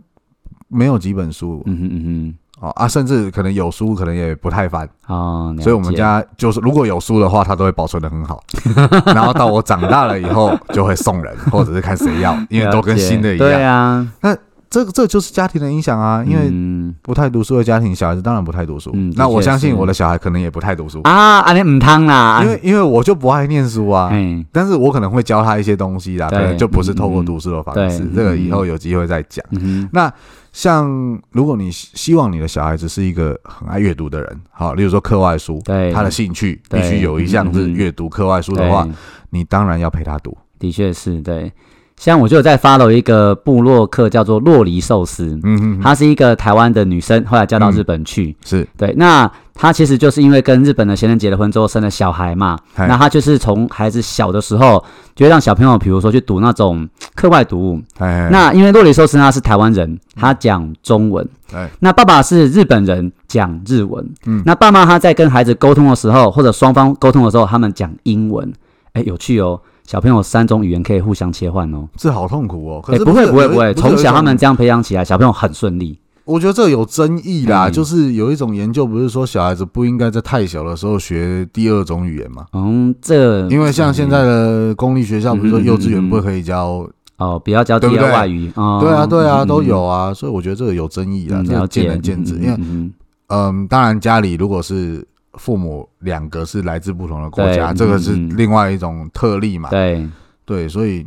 没有几本书哼嗯哼嗯哦啊，甚至可能有书，可能也不太翻。哼，哦，所以我们家就是如果有书的话，它都会保存的很好。然后到我长大了以后，就会送人，或者是看谁要，因为都跟新的一样对啊，那，这这就是家庭的影响啊，因为嗯不太读书的家庭，小孩子当然不太读书。嗯那我相信我的小孩可能也不太读书，啊，安尼唔通啦，因为因为我就不爱念书啊。嗯，但是我可能会教他一些东西啦，可对能就不是透过读书的方式。这个以后有机会再讲。嗯，那像如果你希希望你的小孩子是一个很爱阅读的人，好，例如说课外书，对他的兴趣必须有一项是阅读课外书的话，你当然要陪他读。的确是对。像我就有在 follow 一个部落客叫做洛梨寿司，嗯哼，她是一个台湾的女生，后来嫁到日本去。是对，那她其实就是因为跟日本的先生结了婚之后生了小孩嘛，那他就是从孩子小的时候就会让小朋友，比如说去读那种课外读物。哎，那因为洛里寿司他是台湾人，他讲中文，哎那爸爸是日本人，讲日文。嗯那爸妈他在跟孩子沟通的时候，或者双方沟通的时候，他们讲英文。哎，有趣哦，小朋友三种语言可以互相切换哦。这好痛苦哦。可哎，是不会不会不会，从小他们这样培养起来，小朋友很顺利。我觉得这个有争议啦，嗯。就是有一种研究不是说小孩子不应该在太小的时候学第二种语言嘛？嗯，这因为像现在的公立学校，不是说幼稚园嗯不可以教？哦，不要教第对不对？二外语哦，对啊，对啊，嗯都有啊，所以我觉得这个有争议啦，嗯，这个了解，见仁见智。嗯因为嗯嗯，当然家里如果是父母两个是来自不同的国家，对这个是嗯嗯。另外一种特例嘛。嗯。对，对，所以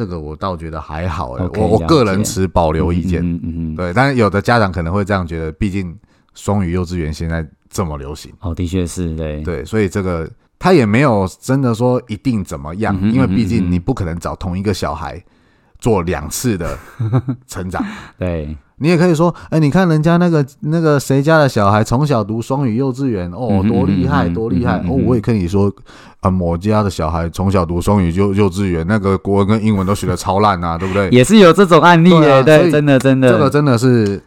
这个我倒觉得还好哎、OK，我我个人持保留意见。嗯嗯嗯嗯，对，但是有的家长可能会这样觉得，毕竟双语幼稚园现在这么流行，哦，的确是对，对，所以这个他也没有真的说一定怎么样，因为毕竟你不可能找同一个小孩做两次的成长。对，你也可以说，哎、你看人家那个那个谁家的小孩从小读双语幼稚园，哦多厉害，多厉害！哦，我也跟你说，啊，某家的小孩从小读双语幼幼稚园，那个国文跟英文都学的超烂啊，对不对？也是有这种案例耶，对真的真的，这个真的是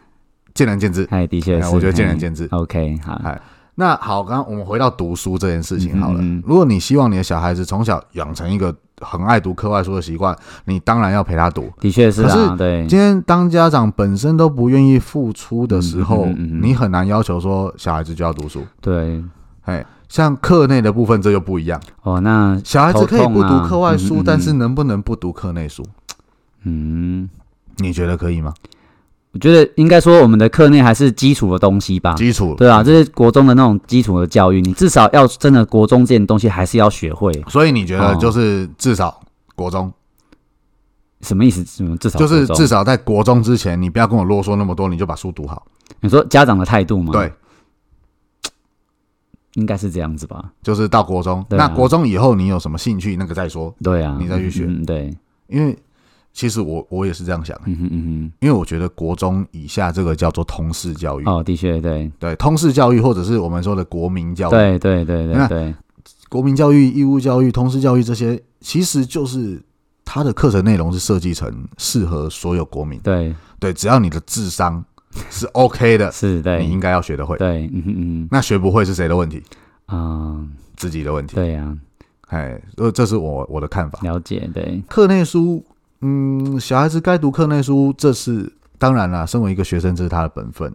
见仁见智。哎，的确是，哎我觉得见仁哎见智。OK，好，哎那好，刚刚我们回到读书这件事情好了。嗯嗯嗯如果你希望你的小孩子从小养成一个很爱读课外书的习惯，你当然要陪他读。的确是可啊，是对，今天当家长本身都不愿意付出的时候，嗯嗯嗯嗯你很难要求说小孩子就要读书。对，哎，像课内的部分这就不一样，哦，那小孩子可以不读课外书，但是能不能不读课内书？嗯，你觉得可以吗？我觉得应该说我们的课内还是基础的东西吧。基础对啊，这是国中的那种基础的教育，你至少要真的国中这件东西还是要学会。所以你觉得哦就是至少国中，什么意思？什么至少就是至少在国中之前，你不要跟我啰嗦那么多，你就把书读好。你说家长的态度吗？，对，应该是这样子吧。就是到国中，啊那国中以后你有什么兴趣，那个再说。对啊，你再去学对，因为其实我我也是这样想。的，嗯哼嗯哼。因为我觉得国中以下这个叫做通识教育，哼，哦，的确，对，对，通识教育或者是我们说的国民教育，对对对对那对，国民教育、义务教育、通识教育这些，其实就是它的课程内容是设计成适合所有国民。对。对，只要你的智商是 OK 的，是，对。你应该要学得会。对，嗯哼嗯那学不会是谁的问题？哼啊，自己的问题。对呀，哎，呃，这是我我的看法。了解，对，课内书，嗯，小孩子该读课内书，这是当然啦。身为一个学生，这是他的本分。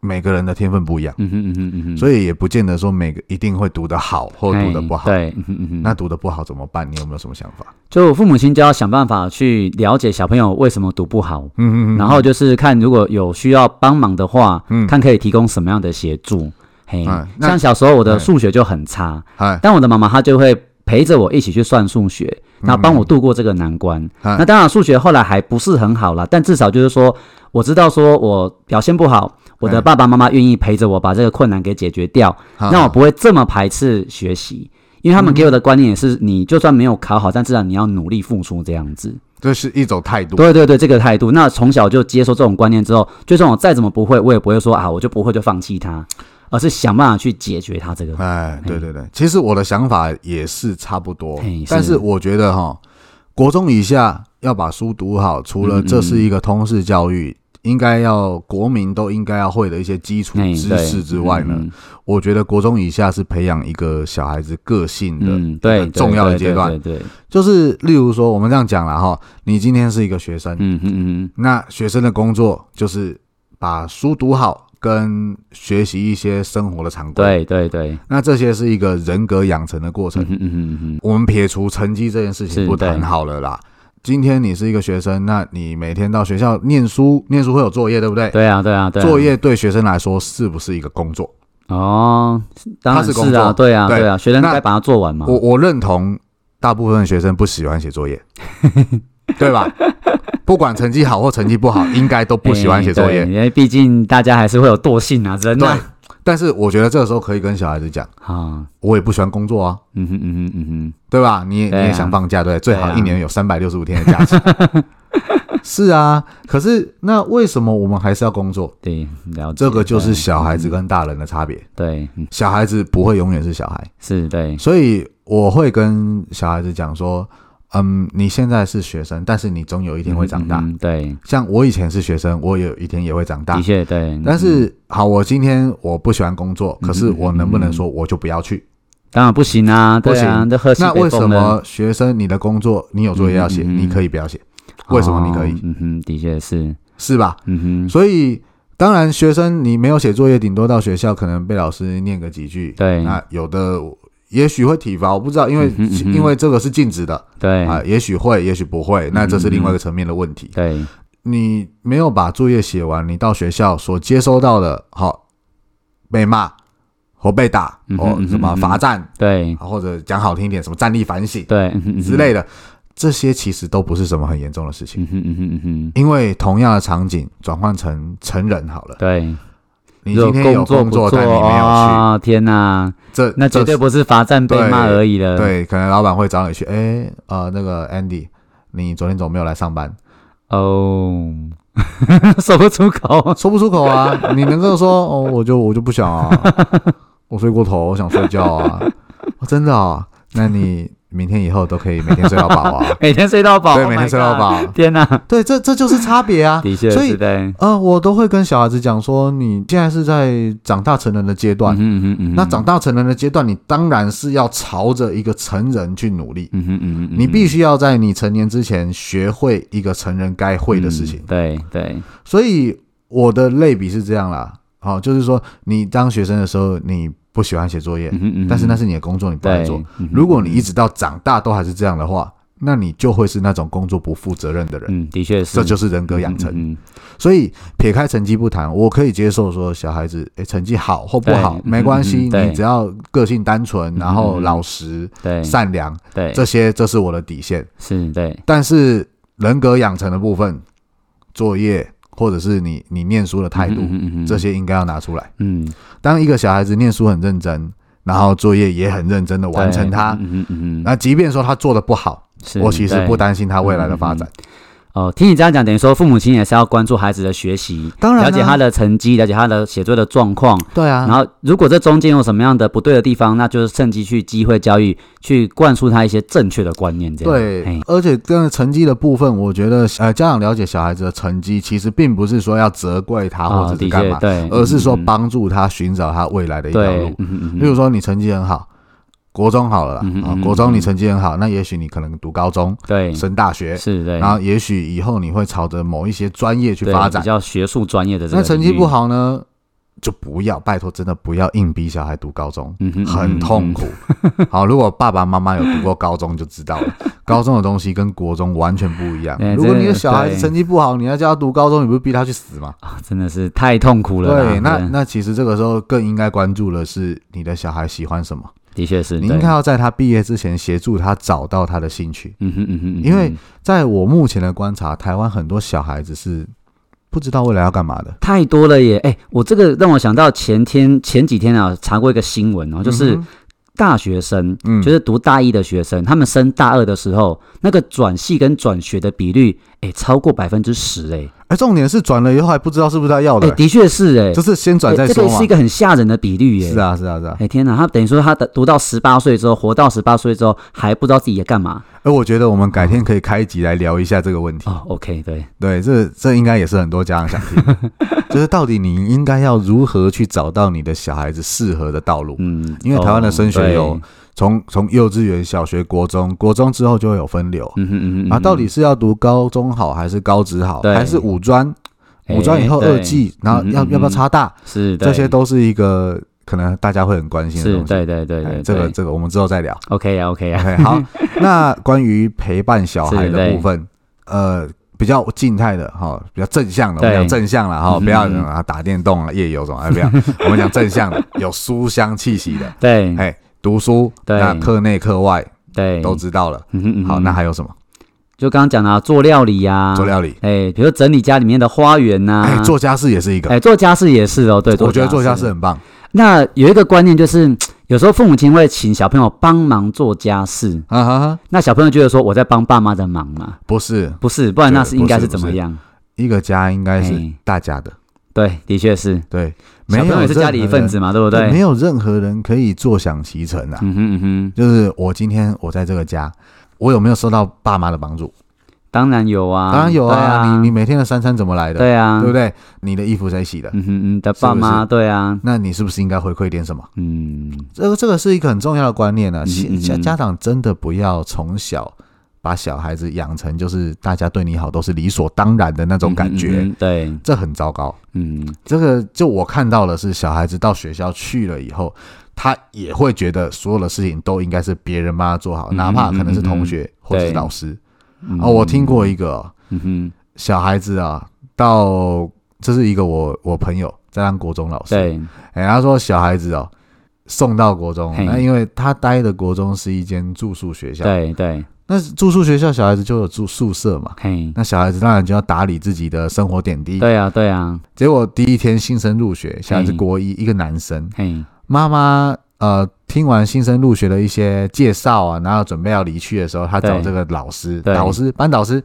每个人的天分不一样，嗯哼嗯哼嗯哼，所以也不见得说每个一定会读得好或读得不好。哎对，嗯哼嗯哼，那读得不好怎么办？你有没有什么想法？就父母亲就要想办法去了解小朋友为什么读不好，嗯嗯嗯。然后就是看如果有需要帮忙的话，嗯看可以提供什么样的协助。嘿，像小时候我的哎数学就很差，哎，但我的妈妈她就会陪着我一起去算数学，然后帮我度过这个难关。嗯那当然数学后来还不是很好啦，但至少就是说我知道说我表现不好，我的哎爸爸妈妈愿意陪着我把这个困难给解决掉，好让我不会这么排斥学习。因为他们给我的观念也是，你就算没有考好，但至少你要努力付出这样子。这是一种态度。对对对，这个态度。那从小就接受这种观念之后，就算我再怎么不会，我也不会说啊，我就不会就放弃它，而是想办法去解决它这个。哎，对对对，其实我的想法也是差不多嘿，但是是我觉得哈，国中以下要把书读好，除了这是一个通识教育，应该要国民都应该要会的一些基础知识之外呢，嗯我觉得国中以下是培养一个小孩子个性的嗯，对，对重要的阶段，对对。对，对就是例如说我们这样讲了哈，你今天是一个学生，嗯嗯嗯。那学生的工作就是把书读好。跟学习一些生活的常嗯，规，对对对，那这些是一个人格养成的过程嗯。哼嗯哼嗯，我们撇除成绩这件事情不谈对好了啦。今天你是一个学生，那你每天到学校念书，念书会有作业，对不对？对啊对啊对啊，作业对学生来说是不是一个工作？哦，当然它是工作是啊，对啊对对啊，学生那该把它做完嘛。我我认同大部分学生不喜欢写作业，对吧？不管成绩好或成绩不好，应该都不喜欢写作业。因为毕竟大家还是会有惰性啊，人对啊。，但是我觉得这个时候可以跟小孩子讲，啊，我也不喜欢工作啊，嗯哼嗯哼嗯哼，对吧？你也、啊你也想放假，对？最好一年有三百六十五天的假期。是啊，可是那为什么我们还是要工作？对，了解。这个就是小孩子跟大人的差别。对，嗯小孩子不会永远是小孩，是，对，所以我会跟小孩子讲说，嗯，你现在是学生，但是你总有一天会长大。嗯嗯嗯对，像我以前是学生，我有一天也会长大的。确对。但嗯是好，我今天我不喜欢工作，可是我能不能说我就不要去？当然不行啊，对啊，那为什么学生你的工作你有作业要写，你可以不要写？为什么你可以哦？嗯哼，的确是，是吧？嗯哼，所以当然，学生你没有写作业，顶多到学校可能被老师念个几句。对那有的也许会体罚，我不知道，因为、因为这个是禁止的。对。啊，也许会，也许不会，那这是另外一个层面的问题。对。你没有把作业写完，你到学校所接收到的，好被骂或被打或什么罚站，对。啊或者讲好听一点，什么站立反省对之类的，这些其实都不是什么很严重的事情。嗯哼嗯哼嗯哼，因为同样的场景转换成成人好了，对，你今天有工作，但你没有去，啊，天哪，这那绝对不是罚站被骂而已了。，对，可能老板会找你去，哎，呃，那个 Andy，你昨天怎么没有来上班？哦，说不出口。说不出口啊，你能够说哦，我就我就不想啊，我睡过头，我想睡觉啊，哦真的啊，那你明天以后都可以每天睡到饱啊，每天睡到饱，对，Oh 每天睡到饱，天哪，对，这这就是差别啊。的确所以是对。呃，我都会跟小孩子讲说，你现在是在长大成人的阶段，嗯哼嗯哼嗯那长大成人的阶段，你当然是要朝着一个成人去努力。嗯哼嗯哼嗯哼，你必须要在你成年之前学会一个成人该会的事情嗯。对对，所以我的类比是这样啦，好、就是说你当学生的时候，你不喜欢写作业，嗯嗯但是那是你的工作，你不爱做。，嗯如果你一直到长大都还是这样的话，那你就会是那种工作不负责任的人。嗯，的确是，这就是人格养成。所以撇开成绩不谈，我可以接受说小孩子诶成绩好或不好对没关系，你只要个性单纯，然后老实、对善良，对，这些这是我的底线。是对，但是人格养成的部分，作业或者是你你念书的态度，这些应该要拿出来。嗯当一个小孩子念书很认真，然后作业也很认真的完成它，对嗯哼嗯，那即便说他做的不好，我其实不担心他未来的发展。哦，听你这样讲，等于说父母亲也是要关注孩子的学习，当然啊了解他的成绩，了解他的写作的状况。对啊然后，如果这中间有什么样的不对的地方，那就是趁机去机会教育，去灌输他一些正确的观念。这样对，而且跟成绩的部分，我觉得呃，家长了解小孩子的成绩，其实并不是说要责怪他或者是干嘛，确对，而是说嗯帮助他寻找他未来的一条路。，嗯哼嗯哼例如说，你成绩很好，国中好了啦，啊国中你成绩很好，那也许你可能读高中、对，升大学，是对，然后也许以后你会朝着某一些专业去对发展比。较学术专业的这个领域那成绩不，好呢，就不要，拜托，真的不要硬逼小孩读高中。很痛苦。好，如果爸爸妈妈有读过高中就知道了，高中的东西跟国中完全不一样。如果你的小孩子成绩不好，你要叫他读高中，你不是逼他去死吗？啊 真的是太痛苦了啦。对，那那其实这个时候更应该关注的是你的小孩喜欢什么，的确是，你对应该要在他毕业之前协助他找到他的兴趣。嗯哼嗯哼因为在我目前的观察，台湾很多小孩子是不知道未来要干嘛的。太多了耶！哎、我这个让我想到前天前几天啊，查过一个新闻哦，就是嗯大学生，嗯就是读大一的学生，他们升大二的时候，那个转系跟转学的比率，哎、超过百分之十，哎，哎，重点是转了以后还不知道是不是他要哎、的，的确是哎、就是先转哎再说嘛这个是一。个很吓人的比率耶！是，啊，是啊，是啊。哎、天哪，他等于说他的读到十八岁之后，活到十八岁之后，还不知道自己在干嘛而我觉得我们改天可以开一集来聊一下这个问题。哦。OK，对，对，这这应该也是很多家长想 就是到底你应该要如何去找到你的小孩子适合的道路？嗯，因为台湾的升学哦有对从从幼稚园、小学、国中，国中之后就会有分流嗯哼嗯哼，啊，到底是要读高中好，还是高职好，对还是五专？哎五专以后二技，然后要要不要插大？是这些都是一个可能大家会很关心的是东西。对对对哎对，对这个这个我们之后再聊。OK 啊 OK 啊。好，那关于陪伴小孩的部分，呃，比较静态的哈，比较正向的，我对们讲正向了哈，嗯不要啊打电动了、夜游什么，哎不要，我们讲正向的，有书香气息的，对。哎，读书，对。那课内课外对，都知道了。嗯哼嗯哼。好，那还有什么？就刚刚讲的啊做料理呀，做料理，哎，比如整理家里面的花园呐，哎，做家事也是一个，哎做家事也是哦，对，我觉得做家事。事很棒。那有一个观念就是，有时候父母亲会请小朋友帮忙做家事，啊哈哈，那小朋友觉得说我在帮爸妈的忙嘛，不是。不是，不然那是对应该是。怎么样？一个家应该是哎。大家的，对，的确是，对，小没有朋友也是家里一份子嘛，对不对？没有任何人可以坐享其成啊。嗯哼嗯哼，就是我今天我在这个家，我有没有受到爸妈的帮助？当然有啊，当然有啊，啊，你你每天的三餐怎么来的？对啊，对不对？你的衣服谁洗的？嗯哼，你的爸妈，是对啊，那你是不是应该回馈点什么？嗯，这个这个是一个很重要的观念呢、嗯嗯嗯家家长真的不要从小把小孩子养成就是大家对你好都是理所当然的那种感觉，嗯嗯嗯对，这很糟糕。嗯，这个就我看到的是，小孩子到学校去了以后，他也会觉得所有的事情都应该是别人帮他做好，嗯哪怕可能是同学或者是老师。嗯哦，我听过一个哦嗯哼，小孩子啊，到这是一个我我朋友在当国中老师，对，哎，他说小孩子哦送到国中，那因为他待的国中是一间住宿学校，对对，那住宿学校小孩子就有住宿舍嘛，嘿，那小孩子当然就要打理自己的生活点滴。对啊对啊，结果第一天新生入学，小孩子嘿国一，一个男生，嘿，妈妈呃听完新生入学的一些介绍啊，然后准备要离去的时候，他找对。这个老师，对。导师班导师，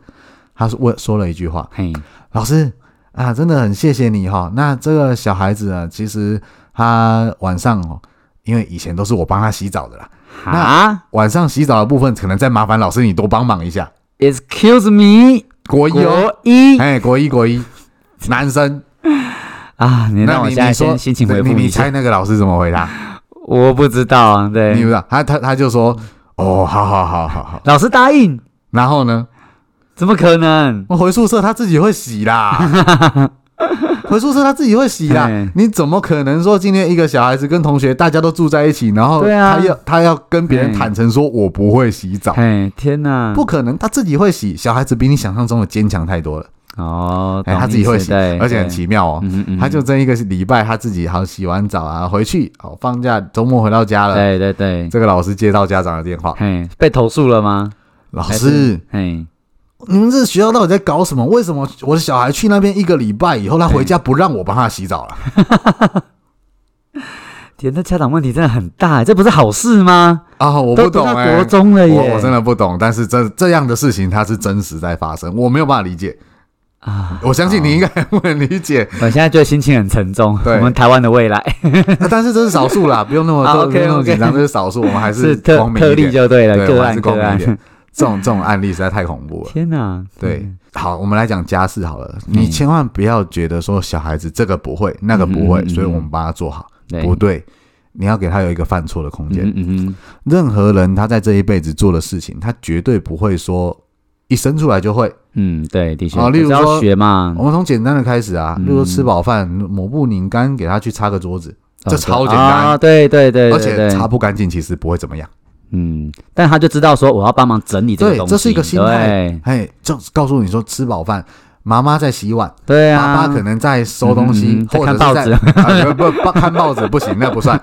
他说问说了一句话，嘿，老师啊，真的很谢谢你哈、那这个小孩子啊，其实他晚上哦，因为以前都是我帮他洗澡的啦，哈？晚上洗澡的部分可能再麻烦老师你多帮忙一下。，Excuse me，国一哦，国一。哎，国一国一，男生，啊，你让我现在先心情恢你你复一下。猜，那个老师怎么回答？我不知道啊，对。你不，知道，他他他就说，哦，好好好好好，老师答应，然后呢，怎么可能？我回宿舍他自己会洗啦。回宿舍他自己会洗啦，你怎么可能说今天一个小孩子跟同学大家都住在一起，然后对啊。他要他要跟别人坦诚说我不会洗澡，哎，天哪，不可能，他自己会洗。小孩子比你想象中的坚强太多了，哦，哎，懂他自己会洗，而且很奇妙哦，嗯嗯他就这一个礼拜他自己好洗完澡啊，回去哦放假周末回到家了，对对对，这个老师接到家长的电话，嘿，被投诉了吗？老师是，嘿，你们这学校到底在搞什么？为什么我的小孩去那边一个礼拜以后，他回家不让我帮他洗澡了？天，这家长问题真的很大，这不是好事吗？啊，我不懂哎、国中了耶，我我真的不懂，但是这这样的事情它是真实在发生，我没有办法理解。啊，我相信你应该不能理解，我现在觉得心情很沉重。对我们台湾的未来啊但是这是少数啦，不用那么 啊多不用那么紧张，这是少数，我们还是特特例就对了，个案个案。这种这种案例实在太恐怖了。天哪，对，好，我们来讲家事好了，嗯。你千万不要觉得说小孩子这个不会，那个不会，所以我们帮他做好，对。不对。你要给他有一个犯错的空间。嗯嗯嗯。任何人他在这一辈子做的事情，他绝对不会说一生出来就会。嗯，对，的确，啊例如说学嘛。我，们从简单的开始啊，嗯。例如说吃饱饭抹布拧干，给他去擦个桌子，这哦超简啊，单，对对对，而且擦不干净其实不会怎么样。嗯，但他就知道说我要帮忙整理这个东西，对这是一个心态对嘿，就告诉你说吃饱饭，妈妈在洗碗，对啊，爸爸可能在收东西，或者是看报纸啊不不看报纸不行，那不算。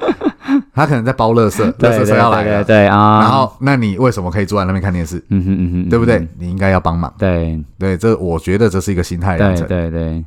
他可能在包垃圾，垃圾车对对要来了，对啊，然后那你为什么可以坐在那边看电视？嗯哼嗯哼，对不对嗯？你应该要帮忙。对对，这我觉得这是一个心态养成。对对对，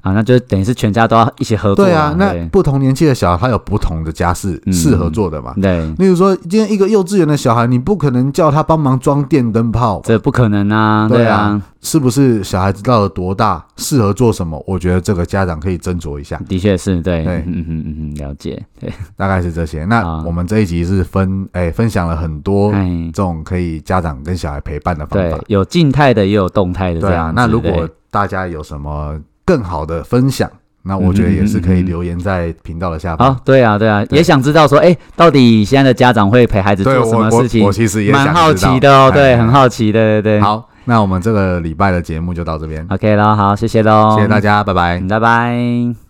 啊，那就等于是全家都要一起合作嘛。对啊，那不同年纪的小孩他有不同的家事嗯适合做的嘛。对，例如说，今天一个幼稚园的小孩，你不可能叫他帮忙装电灯泡，这不可能啊，对啊啊，是不是？小孩子到了多大，适合做什么？我觉得这个家长可以斟酌一下，的确是对，对嗯嗯嗯哼，了解，对，大概是这些。那啊我们这一集是分哎分享了很多哎，这种可以家长跟小孩陪伴的方法，。有静态的也有动态的这对啊。，那如果大家有什么更好的分享，那我觉得也是可以留言在频道的下方。好，对啊，对啊，对也想知道说，哎，到底现在的家长会陪孩子做什么事情我我？其实也蛮好奇的哦，对，哎很好奇，对对对。好，那我们这个礼拜的节目就到这边，，OK 喽，好，谢谢喽，谢谢大家，拜拜。嗯，拜拜。